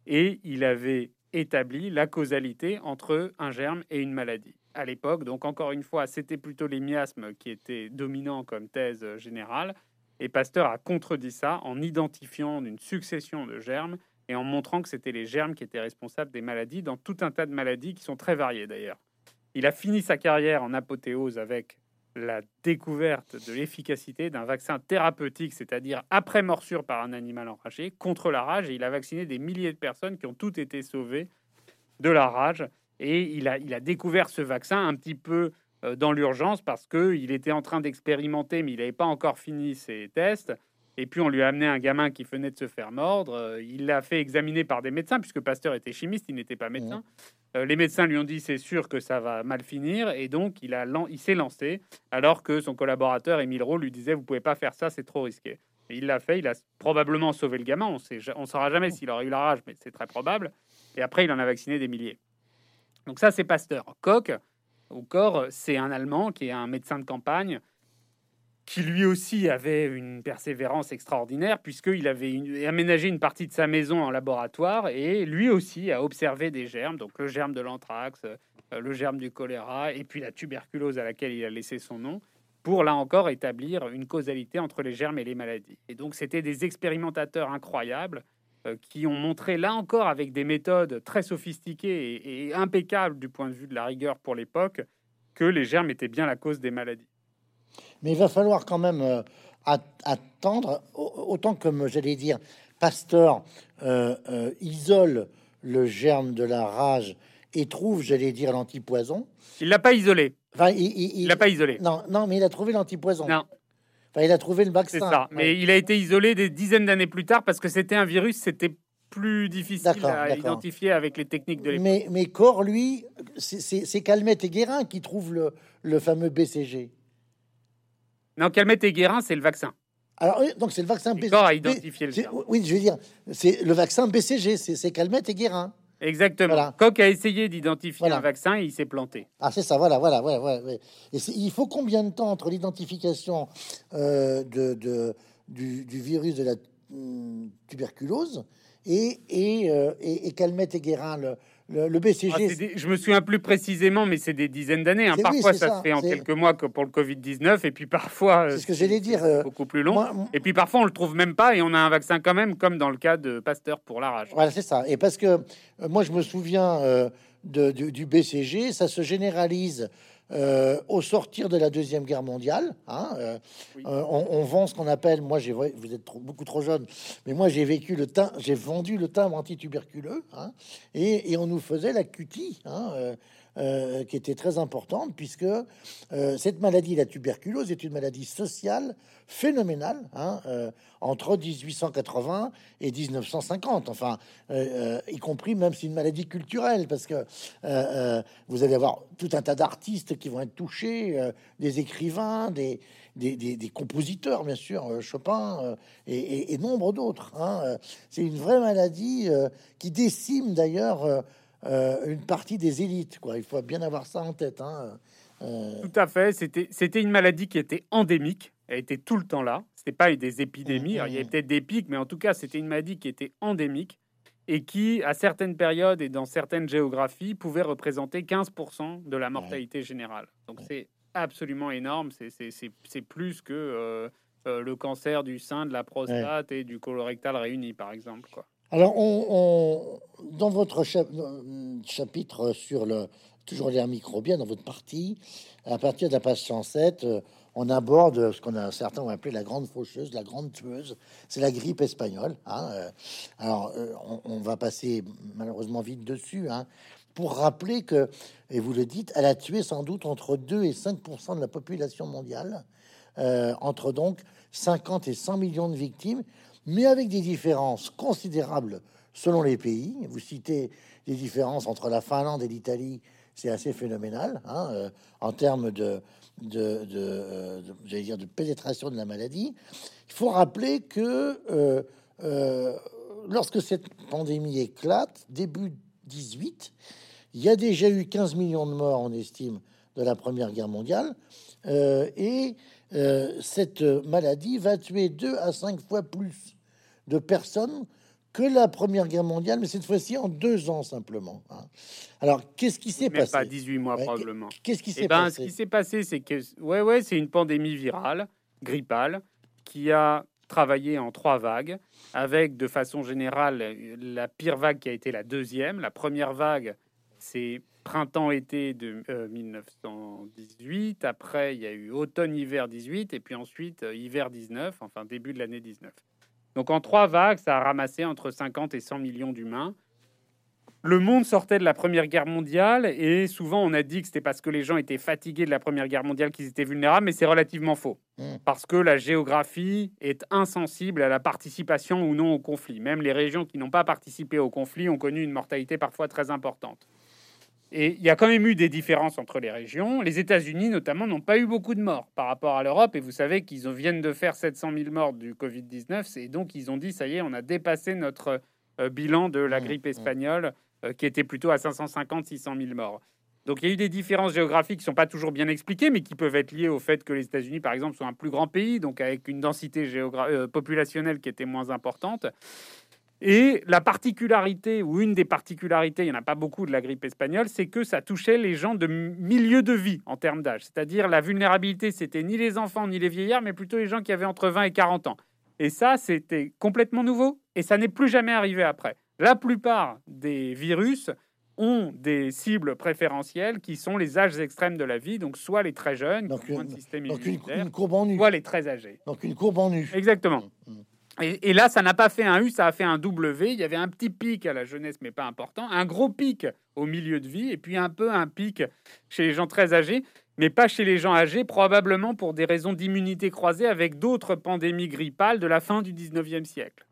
et il avait établi la causalité entre un germe et une maladie. À l'époque, donc encore une fois, c'était plutôt les miasmes qui étaient dominants comme thèse générale, et Pasteur a contredit ça en identifiant une succession de germes et en montrant que c'était les germes qui étaient responsables des maladies dans tout un tas de maladies qui sont très variées d'ailleurs. Il a fini sa carrière en apothéose avec la découverte de l'efficacité d'un vaccin thérapeutique, c'est-à-dire après morsure par un animal enragé, contre la rage. Et il a vacciné des milliers de personnes qui ont toutes été sauvées de la rage. Et il a, il a découvert ce vaccin un petit peu euh, dans l'urgence parce qu'il était en train d'expérimenter, mais il n'avait pas encore fini ses tests. Et puis on lui a amené un gamin qui venait de se faire mordre. Euh, il l'a fait examiner par des médecins, puisque Pasteur était chimiste, il n'était pas médecin. Euh, les médecins lui ont dit c'est sûr que ça va mal finir, et donc il, a, il s'est lancé, alors que son collaborateur Émile Rowe lui disait vous pouvez pas faire ça, c'est trop risqué. Et il l'a fait, il a probablement sauvé le gamin. On sait, on saura jamais s'il aurait eu la rage, mais c'est très probable. Et après, il en a vacciné des milliers. Donc ça, c'est Pasteur. Koch, au corps, c'est un Allemand qui est un médecin de campagne qui lui aussi avait une persévérance extraordinaire, puisqu'il avait aménagé une partie de sa maison en laboratoire, et lui aussi a observé des germes, donc le germe de l'anthrax, euh, le germe du choléra, et puis la tuberculose à laquelle il a laissé son nom, pour là encore établir une causalité entre les germes et les maladies. Et donc c'était des expérimentateurs incroyables euh, qui ont montré là encore avec des méthodes très sophistiquées et, et impeccables du point de vue de la rigueur pour l'époque, que les germes étaient bien la cause des maladies. Mais il va falloir quand même euh, attendre, autant comme j'allais dire, Pasteur euh, euh, isole le germe de la rage et trouve, j'allais dire, l'antipoison. Il l'a pas isolé. Enfin, Il l'a pas isolé. Non, non, mais il a trouvé l'antipoison. Non, Enfin, il a trouvé le c'est vaccin. ça. Ouais. Mais il a été isolé des dizaines d'années plus tard parce que c'était un virus, c'était plus difficile à identifier avec les techniques de l'époque. Mais, mais Corps, lui, c'est- c'est c'est Calmette et Guérin qui trouvent le, le fameux BCG. Non, Calmette et Guérin, c'est le vaccin. Alors, donc c'est le vaccin BCG. a identifié le. Oui, je veux dire, c'est le vaccin BCG, c'est Calmette et Guérin. Exactement. Voilà. Koch a essayé d'identifier Voilà. un vaccin et il s'est planté. Ah, c'est ça, voilà, voilà, voilà. voilà. Et il faut combien de temps entre l'identification euh, de, de- du, du virus de la hum, tuberculose et, et, euh, et, et Calmette et Guérin, le, le, le BCG Ah, des- je me souviens plus précisément, mais c'est des dizaines d'années. hein. Oui, Parfois, ça, ça, se fait en quelques mois que pour le Covid-19, et puis parfois, C'est ce que j'allais dire, euh, beaucoup plus long. moi- Et puis parfois, on le trouve même pas et on a un vaccin quand même, comme dans le cas de Pasteur pour la rage. Voilà, c'est ça. Et parce que euh, moi, je me souviens euh, de- du, du BCG, ça se généralise euh, au sortir de la Deuxième Guerre mondiale. hein, euh, Oui. euh, on, on vend ce qu'on appelle, moi, j'ai, vous êtes trop- beaucoup trop jeune, mais moi, j'ai vécu le j'ai vendu le timbre antituberculeux, hein, et, et on nous faisait la cutie, hein, euh, qui était très importante, puisque euh, cette maladie, la tuberculose, est une maladie sociale phénoménale hein, euh, entre 1880 et 1950, enfin, y compris même si une maladie culturelle, parce que vous allez avoir tout un tas d'artistes qui vont être touchés, des écrivains, des, des, compositeurs, bien sûr, Chopin et, nombre d'autres. hein, C'est une vraie maladie qui décime d'ailleurs une partie des élites. Quoi. Il faut bien avoir ça en tête. hein, euh, Tout à fait. C'était, une maladie qui était endémique. Elle était tout le temps là. C'était pas des épidémies. Alors, il y avait peut-être des pics, mais en tout cas, c'était une maladie qui était endémique et qui, à certaines périodes et dans certaines géographies, pouvait représenter 15% de la mortalité générale. Donc, c'est absolument énorme. C'est, plus que euh, euh, le cancer du sein, de la prostate et du colorectal réunis, par exemple. Quoi. Alors, on, dans votre euh, chapitre sur le toujours les microbiens, dans votre partie, à partir de la page 107, euh, on aborde ce qu'on a certains ont appelé la grande faucheuse, la grande tueuse. C'est la grippe espagnole. hein, euh. alors, on, va passer malheureusement vite dessus. hein, pour rappeler que, et vous le dites, elle a tué sans doute entre 2 et 5% de la population mondiale, entre donc 50 et 100 millions de victimes, mais avec des différences considérables selon les pays. Vous citez les différences entre la Finlande et l'Italie, c'est assez phénoménal hein, euh, en termes de, de, de, euh, de- dire, de pénétration de la maladie. Il faut rappeler que euh, lorsque cette pandémie éclate, début 18, il y a déjà eu 15 millions de morts, on estime, de la Première Guerre mondiale. Et cette maladie va tuer deux à cinq fois plus de personnes que la Première Guerre mondiale, mais cette fois-ci en deux ans simplement. hein. Alors, qu'est-ce qui s'est passé pas 18 mois, Ouais, probablement. Qu'est-ce qui Eh s'est ben, ce passé qui s'est passé, c'est que ouais, ouais, c'est une pandémie virale, grippale, qui a travaillé en trois vagues, avec de façon générale la pire vague qui a été la deuxième. La première vague, c'est printemps-été de euh, 1918. Après, il y a eu automne-hiver 18, et puis ensuite euh, hiver 19, enfin début de l'année 19. Donc en trois vagues, ça a ramassé entre 50 et 100 millions d'humains. Le monde sortait de la Première Guerre mondiale et souvent on a dit que c'était parce que les gens étaient fatigués de la Première Guerre mondiale qu'ils étaient vulnérables, mais c'est relativement faux. Mm. Parce que la géographie est insensible à la participation ou non au conflit. Même les régions qui n'ont pas participé au conflit ont connu une mortalité parfois très importante. Et il y a quand même eu des différences entre les régions. Les États-Unis, notamment, n'ont pas eu beaucoup de morts par rapport à l'Europe. Et vous savez qu'ils viennent de faire 700 000 morts du Covid-19. Et donc, ils ont dit, ça y est, on a dépassé notre euh, bilan de la Mmh, grippe mmh. espagnole, euh, qui était plutôt à 550-600 000 morts. Donc, il y a eu des différences géographiques qui sont pas toujours bien expliquées, mais qui peuvent être liées au fait que les États-Unis, par exemple, sont un plus grand pays, donc avec une densité euh, populationnelle qui était moins importante. Et la particularité, ou une des particularités, il n'y en a pas beaucoup de la grippe espagnole, c'est que ça touchait les gens de milieu de vie en termes d'âge. C'est-à-dire la vulnérabilité, c'était ni les enfants ni les vieillards, mais plutôt les gens qui avaient entre 20 et 40 ans. Et ça, c'était complètement nouveau, et ça n'est plus jamais arrivé après. La plupart des virus ont des cibles préférentielles qui sont les âges extrêmes de la vie, donc soit les très jeunes, Donc qui ont moins une- de système Donc, une, immunitaire, une courbe en nu. soit les très âgés. Donc, une courbe en nu. Exactement. Mm. Et, là, ça n'a pas fait un U, ça a fait un W. Il y avait un petit pic à la jeunesse, mais pas important. Un gros pic au milieu de vie, et puis un peu un pic chez les gens très âgés, mais pas chez les gens âgés, probablement pour des raisons d'immunité croisée avec d'autres pandémies grippales de la fin du 19e siècle.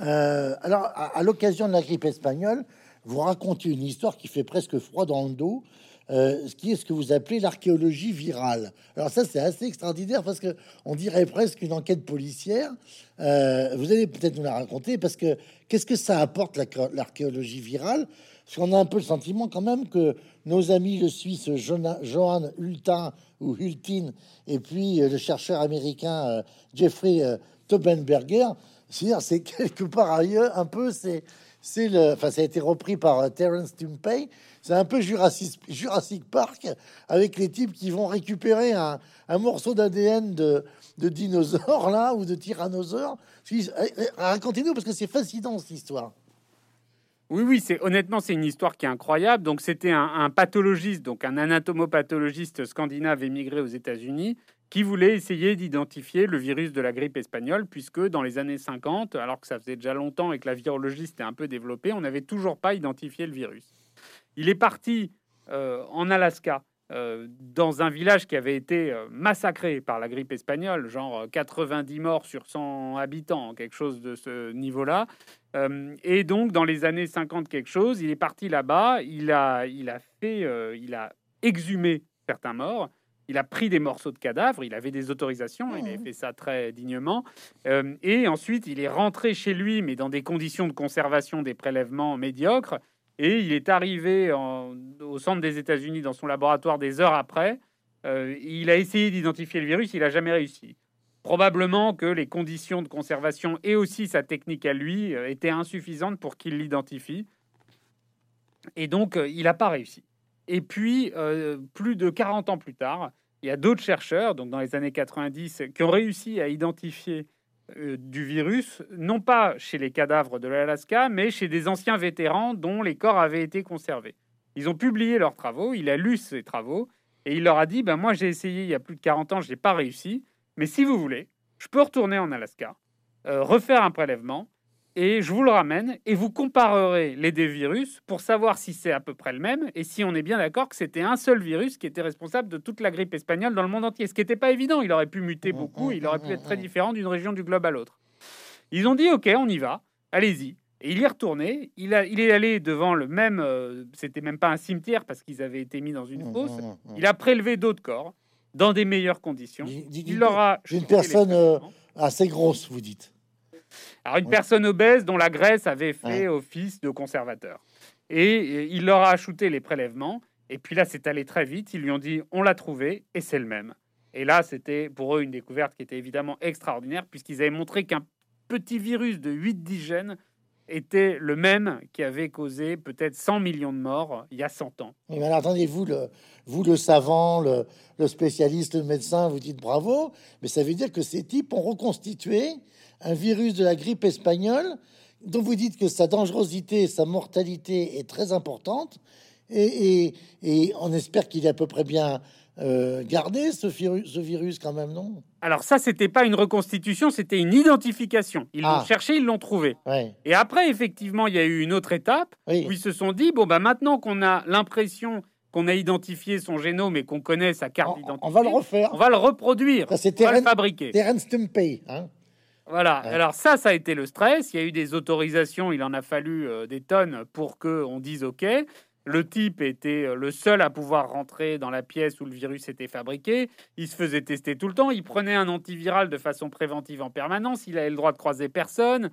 Euh, alors, à, l'occasion de la grippe espagnole, vous racontez une histoire qui fait presque froid dans le dos, euh, ce qui est ce que vous appelez l'archéologie virale. Alors ça, c'est assez extraordinaire parce que on dirait presque une enquête policière. Euh, vous allez peut-être nous la raconter parce que qu'est-ce que ça apporte l'archéologie virale? Parce qu'on a un peu le sentiment quand même que nos amis le Suisse Johan Hultin ou Hultin et puis le chercheur américain Jeffrey Tobenberger c'est (laughs) quelque part ailleurs, un peu, c'est, c'est le, enfin, ça a été repris par euh, Terence Tumpay. C'est un peu Jurassic, Jurassic Park avec les types qui vont récupérer un, un morceau d'ADN de, de dinosaure là ou de tyrannosaure. Eh, eh, racontez-nous parce que c'est fascinant cette histoire. Oui, oui, c'est honnêtement c'est une histoire qui est incroyable. Donc c'était un, un, pathologiste, donc un anatomopathologiste scandinave émigré aux États-Unis, qui voulait essayer d'identifier le virus de la grippe espagnole, puisque dans les années 50, alors que ça faisait déjà longtemps et que la virologie s'était un peu développée, on n'avait toujours pas identifié le virus. Il est parti euh, en Alaska, euh, dans un village qui avait été euh, massacré par la grippe espagnole, genre 90 morts sur 100 habitants, quelque chose de ce niveau-là. et donc, dans les années 50 quelque chose, il est parti là-bas, il a, il a fait, il a exhumé certains morts, il a pris des morceaux de cadavres, il avait des autorisations, il avait fait ça très dignement. Euh, et ensuite, il est rentré chez lui, mais dans des conditions de conservation des prélèvements médiocres. Et il est arrivé au centre des États-Unis dans son laboratoire des heures après. Euh, il a essayé d'identifier le virus, il n'a jamais réussi. Probablement que les conditions de conservation et aussi sa technique à lui euh, étaient insuffisantes pour qu'il l'identifie. Et donc, il n'a pas réussi. Et puis, euh, plus de 40 ans plus tard, il y a d'autres chercheurs, donc dans les années 90, qui ont réussi à identifier euh, du virus, non pas chez les cadavres de l'Alaska, mais chez des anciens vétérans dont les corps avaient été conservés. Ils ont publié leurs travaux, il a lu ces travaux, et il leur a dit, ben moi j'ai essayé il y a plus de 40 ans, je n'ai pas réussi, mais si vous voulez, je peux retourner en Alaska, euh, refaire un prélèvement, et je vous le ramène et vous comparerez les deux virus pour savoir si c'est à peu près le même et si on est bien d'accord que c'était un seul virus qui était responsable de toute la grippe espagnole dans le monde entier. Ce qui n'était pas évident, il aurait pu muter mmh, beaucoup, mmh, il aurait pu mmh, être très différent d'une région du globe à l'autre. Ils ont dit ok, on y va, allez-y. Et il y est retourné. Il, a, il est allé devant le même. Euh, c'était même pas un cimetière parce qu'ils avaient été mis dans une fosse. Il a prélevé d'autres corps dans des meilleures conditions. Il leur a. Une personne euh, assez grosse, vous dites. Alors, une personne obèse dont la graisse avait fait office de conservateur. Et, il leur a ajouté les prélèvements. Et puis là, c'est allé très vite. Ils lui ont dit on l'a trouvé et c'est le même. Et là, c'était pour eux une découverte qui était évidemment extraordinaire, puisqu'ils avaient montré qu'un petit virus de 8-10 gènes était le même qui avait causé peut-être 100 millions de morts il y a 100 ans. Mais alors, attendez, vous le, vous, le savant, le, le, spécialiste, le médecin, vous dites bravo, mais ça veut dire que ces types ont reconstitué un virus de la grippe espagnole dont vous dites que sa dangerosité, sa mortalité est très importante, et, on espère qu'il est à peu près bien euh, gardé ce virus, ce virus quand même, non? Alors ça, c'était pas une reconstitution, c'était une identification. Ils l'ont ah. cherché, ils l'ont trouvé. Et après, effectivement, il y a eu une autre étape où ils se sont dit bon bah maintenant qu'on a l'impression qu'on a identifié son génome et qu'on connaît sa carte d'identité, on va le refaire, on va le reproduire, on va le fabriquer. Terence hein voilà. Alors ça, ça a été le stress. Il y a eu des autorisations. Il en a fallu euh, des tonnes pour que on dise OK. Le type était euh, le seul à pouvoir rentrer dans la pièce où le virus était fabriqué. Il se faisait tester tout le temps. Il prenait un antiviral de façon préventive en permanence. Il avait le droit de croiser personne.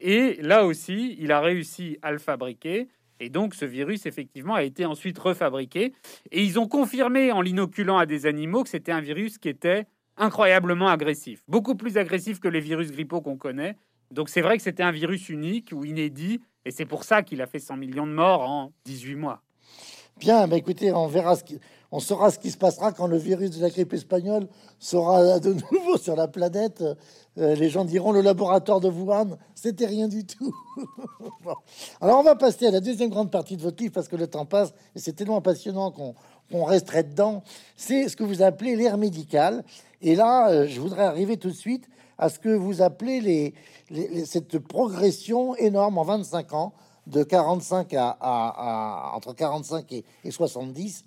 Et là aussi, il a réussi à le fabriquer. Et donc, ce virus, effectivement, a été ensuite refabriqué. Et ils ont confirmé en l'inoculant à des animaux que c'était un virus qui était incroyablement agressif, beaucoup plus agressif que les virus grippaux qu'on connaît. Donc c'est vrai que c'était un virus unique ou inédit, et c'est pour ça qu'il a fait 100 millions de morts en 18 mois. Bien, bah écoutez, on verra ce qui, on saura ce qui se passera quand le virus de la grippe espagnole sera de nouveau (laughs) sur la planète. Euh, les gens diront le laboratoire de Wuhan, c'était rien du tout. (laughs) Alors on va passer à la deuxième grande partie de votre livre parce que le temps passe et c'est tellement passionnant qu'on on resterait dedans. C'est ce que vous appelez l'ère médicale. Et là, euh, je voudrais arriver tout de suite à ce que vous appelez cette progression énorme en 25 ans, de 45 à, entre 45 et, 70.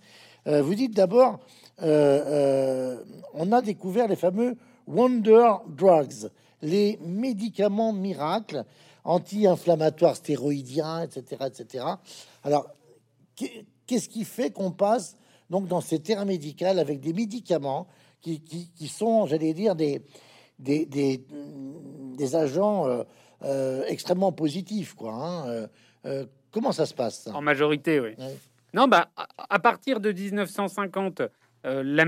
Euh, vous dites d'abord, euh, euh, on a découvert les fameux Wonder Drugs, les médicaments miracles anti-inflammatoires stéroïdiens, etc., etc. Alors, qu'est-ce qui fait qu'on passe donc dans ces terrains médicaux avec des médicaments qui, qui, sont, j'allais dire, des, des, des, agents euh, euh, extrêmement positifs, quoi. Hein, euh, comment ça se passe En majorité, oui. Non, bah, à partir de 1950, la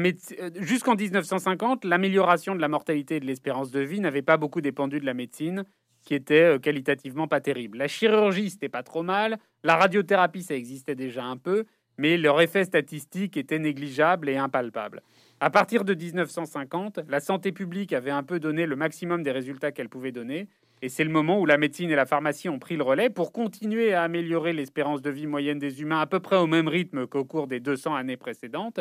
jusqu'en 1950, l'amélioration de la mortalité et de l'espérance de vie n'avait pas beaucoup dépendu de la médecine, qui était qualitativement pas terrible. La chirurgie, c'était pas trop mal. La radiothérapie, ça existait déjà un peu, mais leur effet statistique était négligeable et impalpable. À partir de 1950, la santé publique avait un peu donné le maximum des résultats qu'elle pouvait donner, et c'est le moment où la médecine et la pharmacie ont pris le relais pour continuer à améliorer l'espérance de vie moyenne des humains à peu près au même rythme qu'au cours des 200 années précédentes,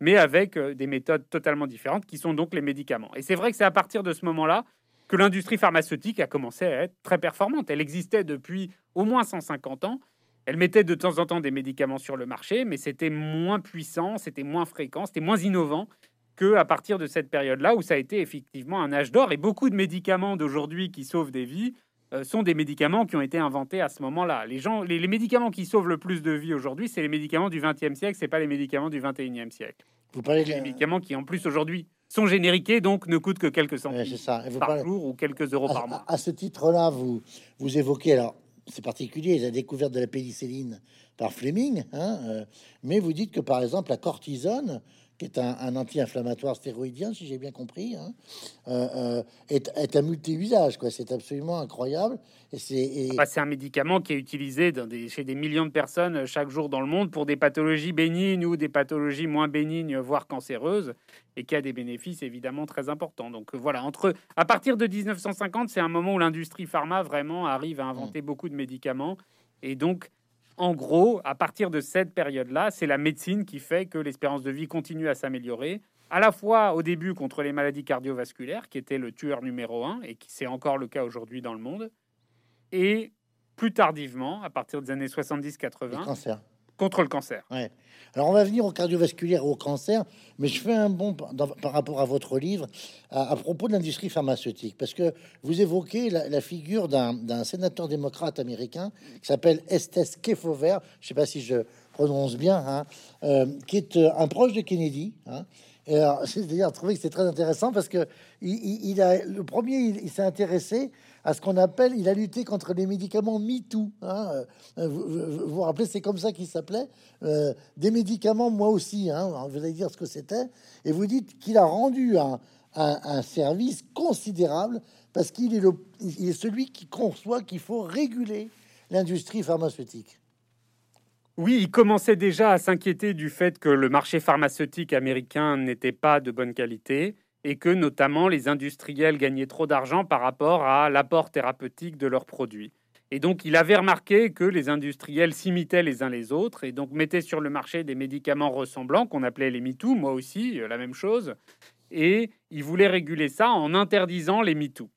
mais avec euh, des méthodes totalement différentes qui sont donc les médicaments. Et c'est vrai que c'est à partir de ce moment-là que l'industrie pharmaceutique a commencé à être très performante. Elle existait depuis au moins 150 ans, elle mettait de temps en temps des médicaments sur le marché, mais c'était moins puissant, c'était moins fréquent, c'était moins innovant que à partir de cette période-là où ça a été effectivement un âge d'or. Et beaucoup de médicaments d'aujourd'hui qui sauvent des vies euh, sont des médicaments qui ont été inventés à ce moment-là. Les gens, les, médicaments qui sauvent le plus de vies aujourd'hui, c'est les médicaments du XXe siècle, c'est pas les médicaments du XXIe siècle. Vous parlez des médicaments qui en plus aujourd'hui sont génériqués, donc ne coûtent que quelques centimes par jour ou quelques euros par mois. À, ce titre-là, vous, vous évoquez alors c'est particulier, la découverte de la pénicilline par Fleming, hein, euh, mais vous dites que par exemple la cortisone, qui est un, anti-inflammatoire stéroïdien, si j'ai bien compris, hein, euh, euh, est, est, un multi-usage. Quoi. C'est absolument incroyable. Et c'est, bah, c'est un médicament qui est utilisé dans des, chez des millions de personnes chaque jour dans le monde pour des pathologies bénignes ou des pathologies moins bénignes, voire cancéreuses, et qui a des bénéfices évidemment très importants. Donc voilà, entre, à partir de 1950, c'est un moment où l'industrie pharma vraiment arrive à inventer mmh. beaucoup de médicaments. Et donc, en gros, à partir de cette période-là, c'est la médecine qui fait que l'espérance de vie continue à s'améliorer, à la fois au début contre les maladies cardiovasculaires, qui était le tueur numéro un, et qui c'est encore le cas aujourd'hui dans le monde, et plus tardivement, à partir des années 70-80, contre le cancer. Ouais. Alors on va venir au cardiovasculaire au cancer, mais je fais un bon par rapport à votre livre à, propos de l'industrie pharmaceutique, parce que vous évoquez la, figure d'un sénateur démocrate américain qui s'appelle Estes Kefauver, je ne sais pas si je prononce bien, hein, euh, qui est euh, un proche de Kennedy. Hein, c'est d'ailleurs trouvé que c'est très intéressant parce que il, a le premier, il, s'est intéressé à ce qu'on appelle, il a lutté contre les médicaments MeToo. Hein, euh, vous, vous, rappelez, c'est comme ça qu'il s'appelait. Euh, des médicaments, moi aussi. Hein, vous allez dire ce que c'était. Et vous dites qu'il a rendu un, service considérable parce qu'il est celui qui conçoit qu'il faut réguler l'industrie pharmaceutique. Oui, il commençait déjà à s'inquiéter du fait que le marché pharmaceutique américain n'était pas de bonne qualité et que notamment les industriels gagnaient trop d'argent par rapport à l'apport thérapeutique de leurs produits. Et donc il avait remarqué que les industriels s'imitaient les uns les autres et donc mettaient sur le marché des médicaments ressemblants qu'on appelait les MeToo, moi aussi, euh, la même chose. Et il voulait réguler ça en interdisant les MeToo.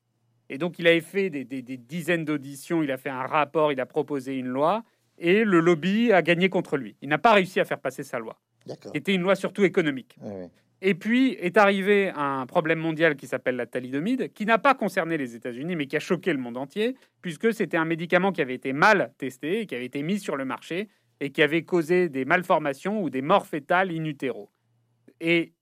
Et donc il avait fait des, des dizaines d'auditions, il a fait un rapport, il a proposé une loi et le lobby a gagné contre lui. Il n'a pas réussi à faire passer sa loi. C'était une loi surtout économique. Et puis est arrivé un problème mondial qui s'appelle la thalidomide, qui n'a pas concerné les États-Unis, mais qui a choqué le monde entier, puisque c'était un médicament qui avait été mal testé, qui avait été mis sur le marché, et qui avait causé des malformations ou des morts fétales in utero. Et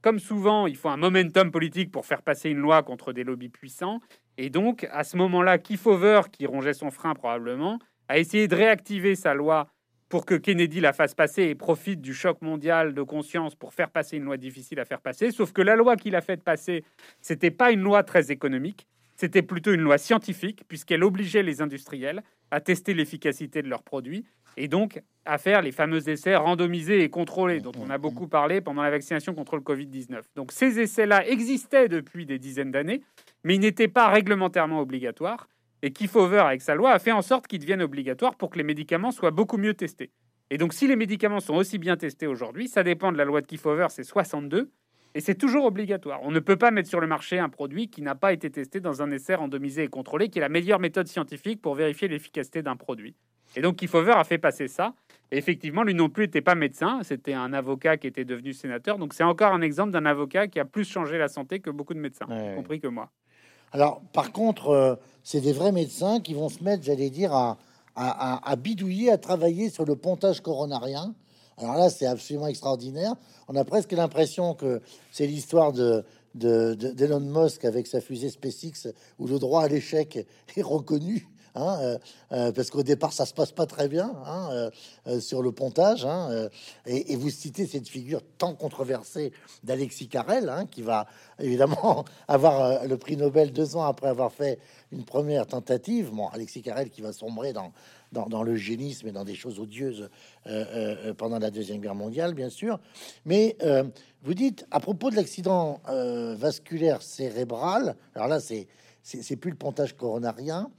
comme souvent, il faut un momentum politique pour faire passer une loi contre des lobbies puissants. Et donc, à ce moment-là, Kefauver, qui rongeait son frein probablement, a essayé de réactiver sa loi pour que Kennedy la fasse passer et profite du choc mondial de conscience pour faire passer une loi difficile à faire passer. Sauf que la loi qu'il a fait passer, c'était pas une loi très économique, c'était plutôt une loi scientifique, puisqu'elle obligeait les industriels à tester l'efficacité de leurs produits et donc à faire les fameux essais randomisés et contrôlés dont on a beaucoup parlé pendant la vaccination contre le Covid-19. Donc ces essais-là existaient depuis des dizaines d'années, mais ils n'étaient pas réglementairement obligatoires. Et Kefauver, avec sa loi, a fait en sorte qu'ils deviennent obligatoires pour que les médicaments soient beaucoup mieux testés. Et donc, si les médicaments sont aussi bien testés aujourd'hui, ça dépend de la loi de Kefauver, c'est 62. Et c'est toujours obligatoire. On ne peut pas mettre sur le marché un produit qui n'a pas été testé dans un essai randomisé et contrôlé, qui est la meilleure méthode scientifique pour vérifier l'efficacité d'un produit. Et donc Kiefover a fait passer ça. Et effectivement, lui non plus n'était pas médecin, c'était un avocat qui était devenu sénateur. Donc c'est encore un exemple d'un avocat qui a plus changé la santé que beaucoup de médecins, y compris que moi. Alors, par contre, euh, c'est des vrais médecins qui vont se mettre, j'allais dire, à, bidouiller, à travailler sur le pontage coronarien. Alors là, c'est absolument extraordinaire. On a presque l'impression que c'est l'histoire de, d'Elon Musk avec sa fusée SpaceX où le droit à l'échec est reconnu. Hein, euh, euh, parce qu'au départ, ça se passe pas très bien hein, euh, sur le pontage. Hein, et, vous citez cette figure tant controversée d'Alexis Carrel, qui va évidemment (laughs) avoir le prix Nobel deux ans après avoir fait une première tentative. Bon, Alexis Carrel qui va sombrer dans, le génisme et dans des choses odieuses pendant la Deuxième Guerre mondiale, bien sûr. Mais vous dites, à propos de l'accident vasculaire cérébral, alors là, c'est c'est plus le pontage coronarien,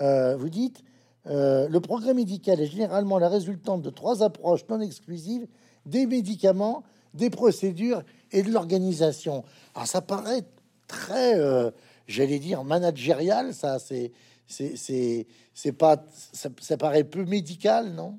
euh, vous dites, euh, le progrès médical est généralement la résultante de trois approches non exclusives des médicaments, des procédures et de l'organisation. Alors ça paraît très, euh, j'allais dire, managérial, ça, c'est, c'est, pas, ça paraît peu médical, non?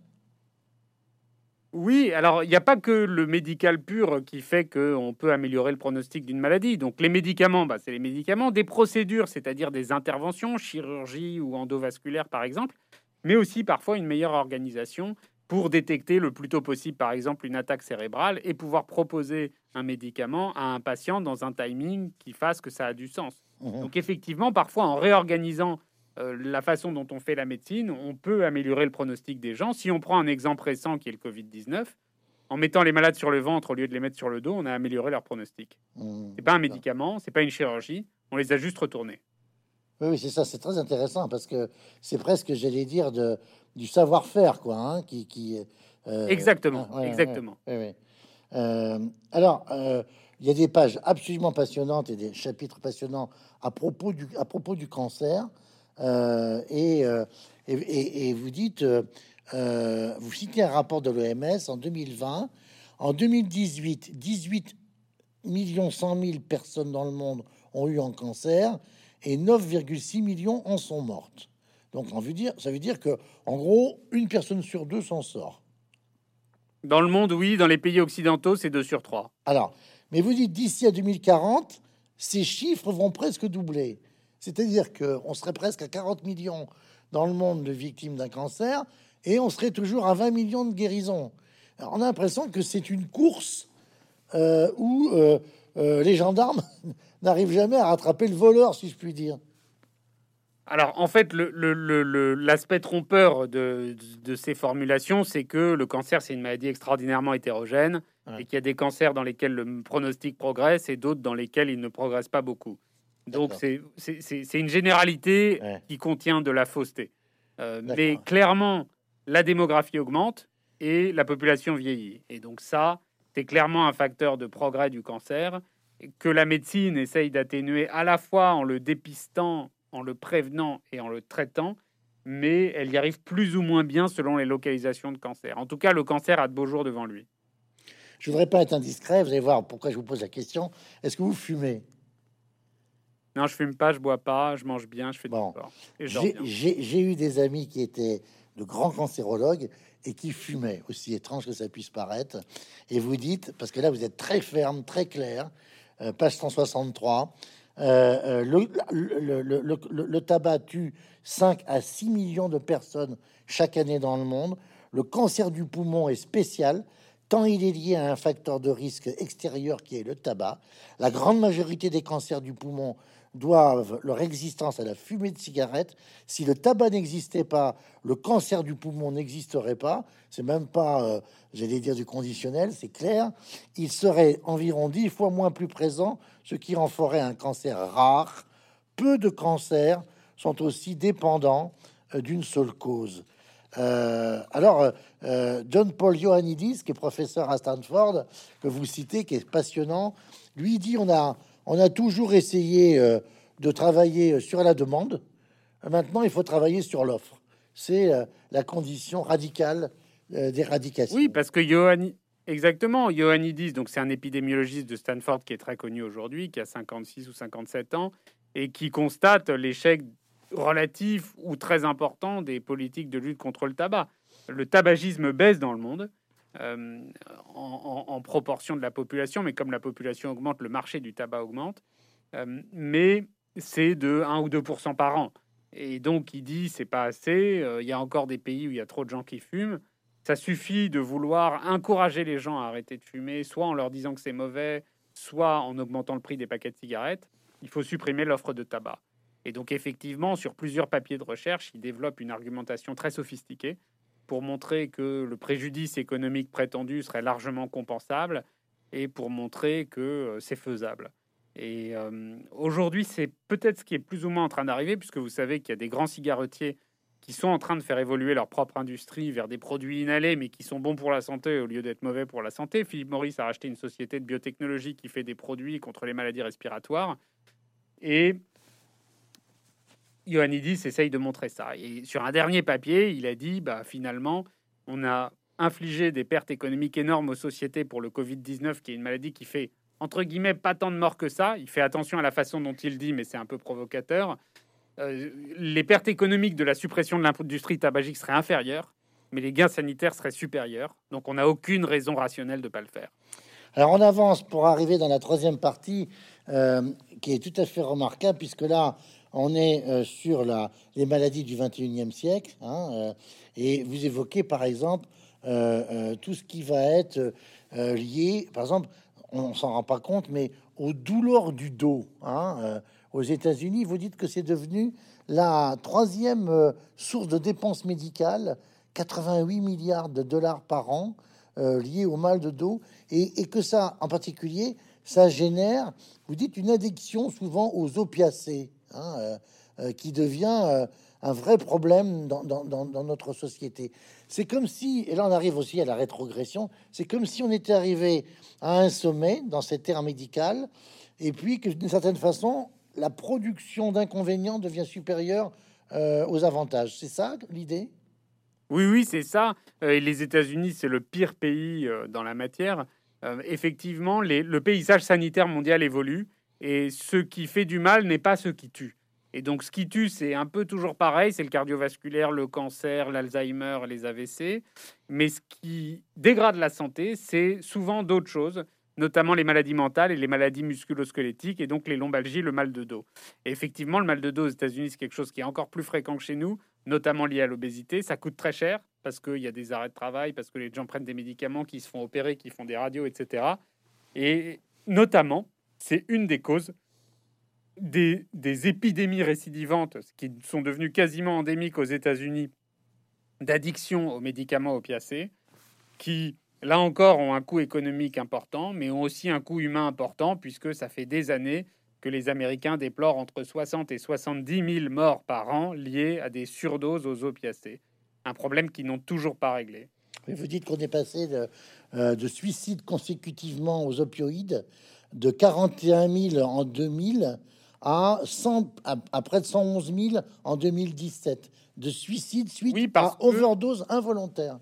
Oui, alors il n'y a pas que le médical pur qui fait qu'on peut améliorer le pronostic d'une maladie. Donc les médicaments, bah, c'est les médicaments, des procédures, c'est-à-dire des interventions, chirurgie ou endovasculaire par exemple, mais aussi parfois une meilleure organisation pour détecter le plus tôt possible, par exemple, une attaque cérébrale et pouvoir proposer un médicament à un patient dans un timing qui fasse que ça a du sens. Mmh Donc effectivement, parfois en réorganisant euh, la façon dont on fait la médecine, on peut améliorer le pronostic des gens. Si on prend un exemple récent qui est le Covid-19, en mettant les malades sur le ventre au lieu de les mettre sur le dos, on a amélioré leur pronostic. Mmh. c'est pas un médicament, c'est pas une chirurgie, on les a juste retournés. Oui, c'est ça, c'est très intéressant parce que c'est presque, j'allais dire, de, du savoir-faire, quoi, hein, qui, qui euh, exactement, exactement. Euh, alors, il y a des pages absolument passionnantes et des chapitres passionnants à propos du, à propos du cancer. Euh, euh, et, et, vous dites, euh, vous citez un rapport de l'OMS en 2020. En 2018, 18 millions 100 000 personnes dans le monde ont eu un cancer et 9,6 millions en sont mortes. Donc, on veut dire, ça veut dire que, en gros, une personne sur deux s'en sort. Dans le monde, oui. Dans les pays occidentaux, c'est 2 sur 3. Alors, mais vous dites d'ici à 2040, ces chiffres vont presque doubler. C'est-à-dire qu'on serait presque à 40 millions dans le monde de victimes d'un cancer et on serait toujours à 20 millions de guérisons. on a l'impression que c'est une course euh, où euh, euh, les gendarmes (laughs) n'arrivent jamais à rattraper le voleur, si je puis dire. Alors, en fait, l'aspect trompeur de, ces formulations, c'est que le cancer, c'est une maladie extraordinairement hétérogène et qu'il y a des cancers dans lesquels le pronostic progresse et d'autres dans lesquels il ne progresse pas beaucoup. Donc c'est une généralité qui contient de la fausseté. Euh, mais clairement, la démographie augmente et la population vieillit. Et donc ça, c'est clairement un facteur de progrès du cancer que la médecine essaye d'atténuer à la fois en le dépistant, en le prévenant et en le traitant, mais elle y arrive plus ou moins bien selon les localisations de cancer. En tout cas, le cancer a de beaux jours devant lui. Je voudrais pas être indiscret, vous allez voir pourquoi je vous pose la question. Est-ce que vous fumez? Non, je fume pas, je bois pas, je mange bien, je fais bon. du sport. J'ai eu des amis qui étaient de grands cancérologues et qui fumaient, aussi étrange que ça puisse paraître. Et vous dites, parce que là vous êtes très ferme, très clair, euh, page 163, euh, euh, le, le, le, le, tabac tue 5 à 6 millions de personnes chaque année dans le monde. Le cancer du poumon est spécial tant il est lié à un facteur de risque extérieur qui est le tabac. La grande majorité des cancers du poumon doivent leur existence à la fumée de cigarette. Si le tabac n'existait pas, le cancer du poumon n'existerait pas. C'est même pas, euh, j'allais dire, du conditionnel, c'est clair. Il serait environ dix fois moins plus présent, ce qui en ferait un cancer rare. Peu de cancers sont aussi dépendants euh, d'une seule cause. Euh, alors, John Paul Ioannidis, qui est professeur à Stanford, que vous citez, qui est passionnant, lui dit on a on a toujours essayé euh, de travailler sur la demande. Maintenant, il faut travailler sur l'offre. C'est euh, la condition radicale euh, d'éradication. Oui, parce que Ioannidis Exactement. Ioannidis, donc c'est un épidémiologiste de Stanford qui est très connu aujourd'hui, qui a 56 ou 57 ans, et qui constate l'échec relatif ou très important des politiques de lutte contre le tabac. Le tabagisme baisse dans le monde euh, en, proportion de la population, mais comme la population augmente, le marché du tabac augmente. Euh, mais c'est de 1 ou 2% par an. Et donc, il dit c'est pas assez. Euh, il y a encore des pays où il y a trop de gens qui fument. Ça suffit de vouloir encourager les gens à arrêter de fumer, soit en leur disant que c'est mauvais, soit en augmentant le prix des paquets de cigarettes. Il faut supprimer l'offre de tabac. Et donc, effectivement, sur plusieurs papiers de recherche, il développe une argumentation très sophistiquée pour montrer que le préjudice économique prétendu serait largement compensable et pour montrer que euh, c'est faisable. Et euh, aujourd'hui, c'est peut-être ce qui est plus ou moins en train d'arriver, puisque vous savez qu'il y a des grands cigarettiers qui sont en train de faire évoluer leur propre industrie vers des produits inhalés, mais qui sont bons pour la santé au lieu d'être mauvais pour la santé. Philippe Maurice a racheté une société de biotechnologie qui fait des produits contre les maladies respiratoires. Et Ioannidis essaye de montrer ça. Et sur un dernier papier, il a dit, bah, finalement, on a infligé des pertes économiques énormes aux sociétés pour le Covid-19, qui est une maladie qui fait entre guillemets, pas tant de morts que ça. Il fait attention à la façon dont il dit, mais c'est un peu provocateur. Euh, les pertes économiques de la suppression de l'industrie tabagique seraient inférieures, mais les gains sanitaires seraient supérieurs. Donc on n'a aucune raison rationnelle de ne pas le faire. Alors on avance pour arriver dans la troisième partie, euh, qui est tout à fait remarquable, puisque là, on est euh, sur les maladies du 21e siècle, hein, et vous évoquez par exemple tout ce qui va être lié, par exemple, on s'en rend pas compte, mais aux douleurs du dos. Hein, euh, aux États-Unis, vous dites que c'est devenu la troisième euh, source de dépenses médicales, 88 milliards de dollars par an euh, liés au mal de dos, et, que ça, en particulier, ça génère, vous dites, une addiction souvent aux opiacés, hein, qui devient un vrai problème dans, notre société. C'est comme si, et là on arrive aussi à la rétrogression, c'est comme si on était arrivé à un sommet dans cette ère médicale, et puis que d'une certaine façon, la production d'inconvénients devient supérieure euh, aux avantages. C'est ça l'idée? Oui, oui, c'est ça. Euh, et les États-Unis, c'est le pire pays euh, dans la matière. effectivement, le paysage sanitaire mondial évolue, et ce qui fait du mal n'est pas ce qui tue. Et donc, ce qui tue, c'est un peu toujours pareil, c'est le cardiovasculaire, le cancer, l'Alzheimer, les AVC. Mais ce qui dégrade la santé, c'est souvent d'autres choses, notamment les maladies mentales et les maladies musculo-squelettiques, et donc les lombalgies, le mal de dos. Et effectivement, le mal de dos aux États-Unis, c'est quelque chose qui est encore plus fréquent que chez nous, notamment lié à l'obésité. Ça coûte très cher parce qu'il y a des arrêts de travail, parce que les gens prennent des médicaments, qui se font opérer, qui font des radios, etc. Et notamment, c'est une des causes des, épidémies récidivantes qui sont devenues quasiment endémiques aux États-Unis d'addiction aux médicaments opiacés, qui, là encore, ont un coût économique important, mais ont aussi un coût humain important, puisque ça fait des années que les Américains déplorent entre 60 et 70 000 morts par an liés à des surdoses aux opiacés. Un problème qu'ils n'ont toujours pas réglé. vous dites qu'on est passé de, euh, de suicides consécutivement aux opioïdes de 41 000 en 2000 à, 100, à, près de 111 000 en 2017 de suicides suite oui, à overdose involontaire.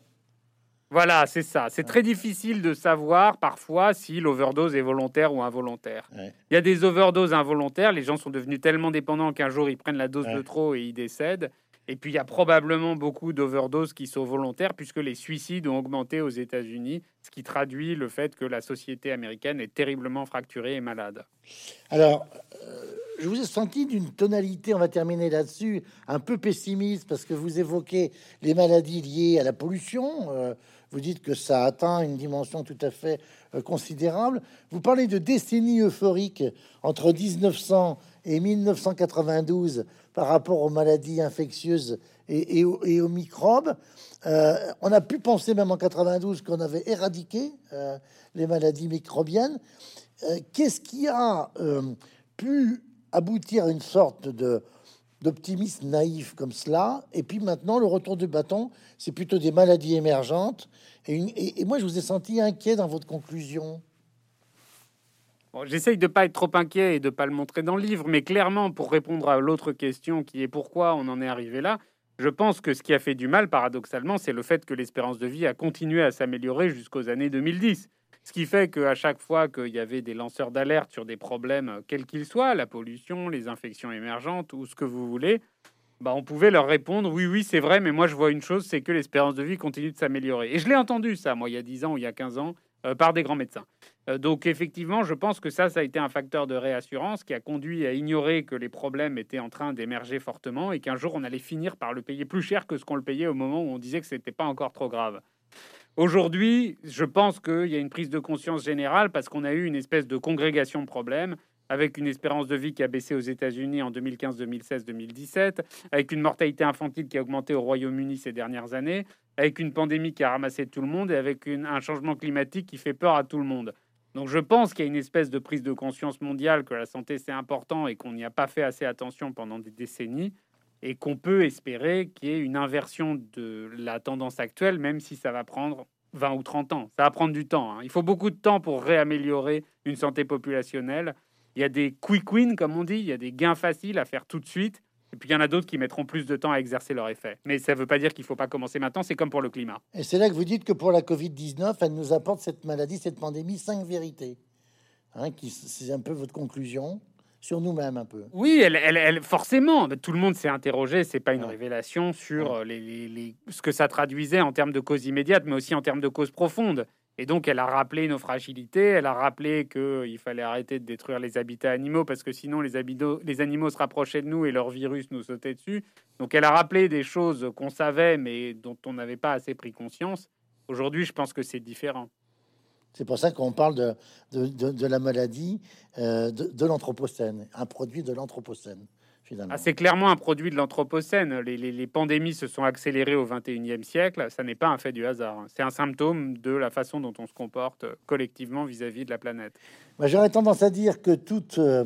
Voilà, c'est ça. C'est très difficile de savoir parfois si l'overdose est volontaire ou involontaire. Il y a des overdoses involontaires. Les gens sont devenus tellement dépendants qu'un jour ils prennent la dose de trop et ils décèdent. Et puis il y a probablement beaucoup d'overdoses qui sont volontaires puisque les suicides ont augmenté aux États-Unis, ce qui traduit le fait que la société américaine est terriblement fracturée et malade. Alors, euh, je vous ai senti d'une tonalité, on va terminer là-dessus, un peu pessimiste parce que vous évoquez les maladies liées à la pollution. Euh, vous dites que ça atteint une dimension tout à fait euh, considérable. Vous parlez de décennies euphoriques entre 1900 et 1992 par rapport aux maladies infectieuses et, aux, microbes. Euh, on a pu penser même en 92 qu'on avait éradiqué les maladies microbiennes. Qu'est-ce qui a pu aboutir à une sorte d'optimisme naïf comme cela? Et puis maintenant, le retour du bâton, c'est plutôt des maladies émergentes. Et, moi, je vous ai senti inquiet dans votre conclusion. J'essaye de pas être trop inquiet et de pas le montrer dans le livre, mais clairement, pour répondre à l'autre question qui est pourquoi on en est arrivé là, Je pense que ce qui a fait du mal, paradoxalement, c'est le fait que l'espérance de vie a continué à s'améliorer jusqu'aux années 2010. Ce qui fait qu'à chaque fois qu'il y avait des lanceurs d'alerte sur des problèmes, quels qu'ils soient, la pollution, les infections émergentes ou ce que vous voulez, bah, on pouvait leur répondre oui, oui, c'est vrai, mais moi je vois une chose, c'est que l'espérance de vie continue de s'améliorer. Et je l'ai entendu ça, moi, il y a 10 ans ou il y a 15 ans, euh, par des grands médecins. Euh, donc effectivement, je pense que ça, ça a été un facteur de réassurance qui a conduit à ignorer que les problèmes étaient en train d'émerger fortement et qu'un jour on allait finir par le payer plus cher que ce qu'on le payait au moment où on disait que ce n'était pas encore trop grave. Aujourd'hui, je pense qu'il y a une prise de conscience générale parce qu'on a eu une espèce de congrégation de problèmes avec une espérance de vie qui a baissé aux États-Unis en 2015, 2016, 2017, avec une mortalité infantile qui a augmenté au Royaume-Uni ces dernières années, avec une pandémie qui a ramassé tout le monde et avec un changement climatique qui fait peur à tout le monde. Donc je pense qu'il y a une espèce de prise de conscience mondiale que la santé c'est important et qu'on n'y a pas fait assez attention pendant des décennies et qu'on peut espérer qu'il y ait une inversion de la tendance actuelle, même si ça va prendre 20 ou 30 ans. Ça va prendre du temps. Hein. Il faut beaucoup de temps pour réaméliorer une santé populationnelle. Il y a des quick wins, comme on dit, il y a des gains faciles à faire tout de suite. Et puis il y en a d'autres qui mettront plus de temps à exercer leur effet. Mais ça ne veut pas dire qu'il ne faut pas commencer maintenant, c'est comme pour le climat. Et c'est là que vous dites que pour la Covid-19, elle nous apporte cette maladie, cette pandémie, cinq vérités. Hein, c'est un peu votre conclusion sur nous-mêmes un peu. Oui, elle, elle, forcément, tout le monde s'est interrogé, c'est pas une révélation sur euh, les, ce que ça traduisait en termes de causes immédiates, mais aussi en termes de causes profondes. Et donc, elle a rappelé nos fragilités, elle a rappelé qu'il fallait arrêter de détruire les habitats animaux parce que sinon les, animaux se rapprochaient de nous et leur virus nous sautait dessus. Donc, elle a rappelé des choses qu'on savait mais dont on n'avait pas assez pris conscience. Aujourd'hui, je pense que c'est différent. C'est pour ça qu'on parle de, de, la maladie euh, de l'Anthropocène, un produit de l'Anthropocène. Ah, c'est clairement un produit de l'Anthropocène. Les, pandémies se sont accélérées au 21e siècle. Ça n'est pas un fait du hasard. C'est un symptôme de la façon dont on se comporte collectivement vis-à-vis de la planète. J'aurais tendance à dire que toute, euh,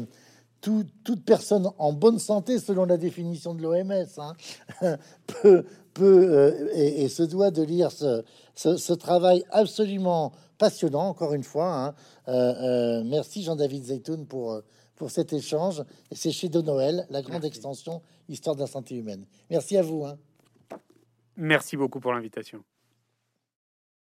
toute, personne en bonne santé, selon la définition de l'OMS, hein, (laughs) peut, peut euh, et, se doit de lire ce, ce, travail absolument passionnant, encore une fois. Hein. Euh, merci Jean-David Zeytoun pour pour cet échange. Et c'est chez De Noël, la grande extension Histoire de la santé humaine. Merci à vous. Hein. Merci beaucoup pour l'invitation.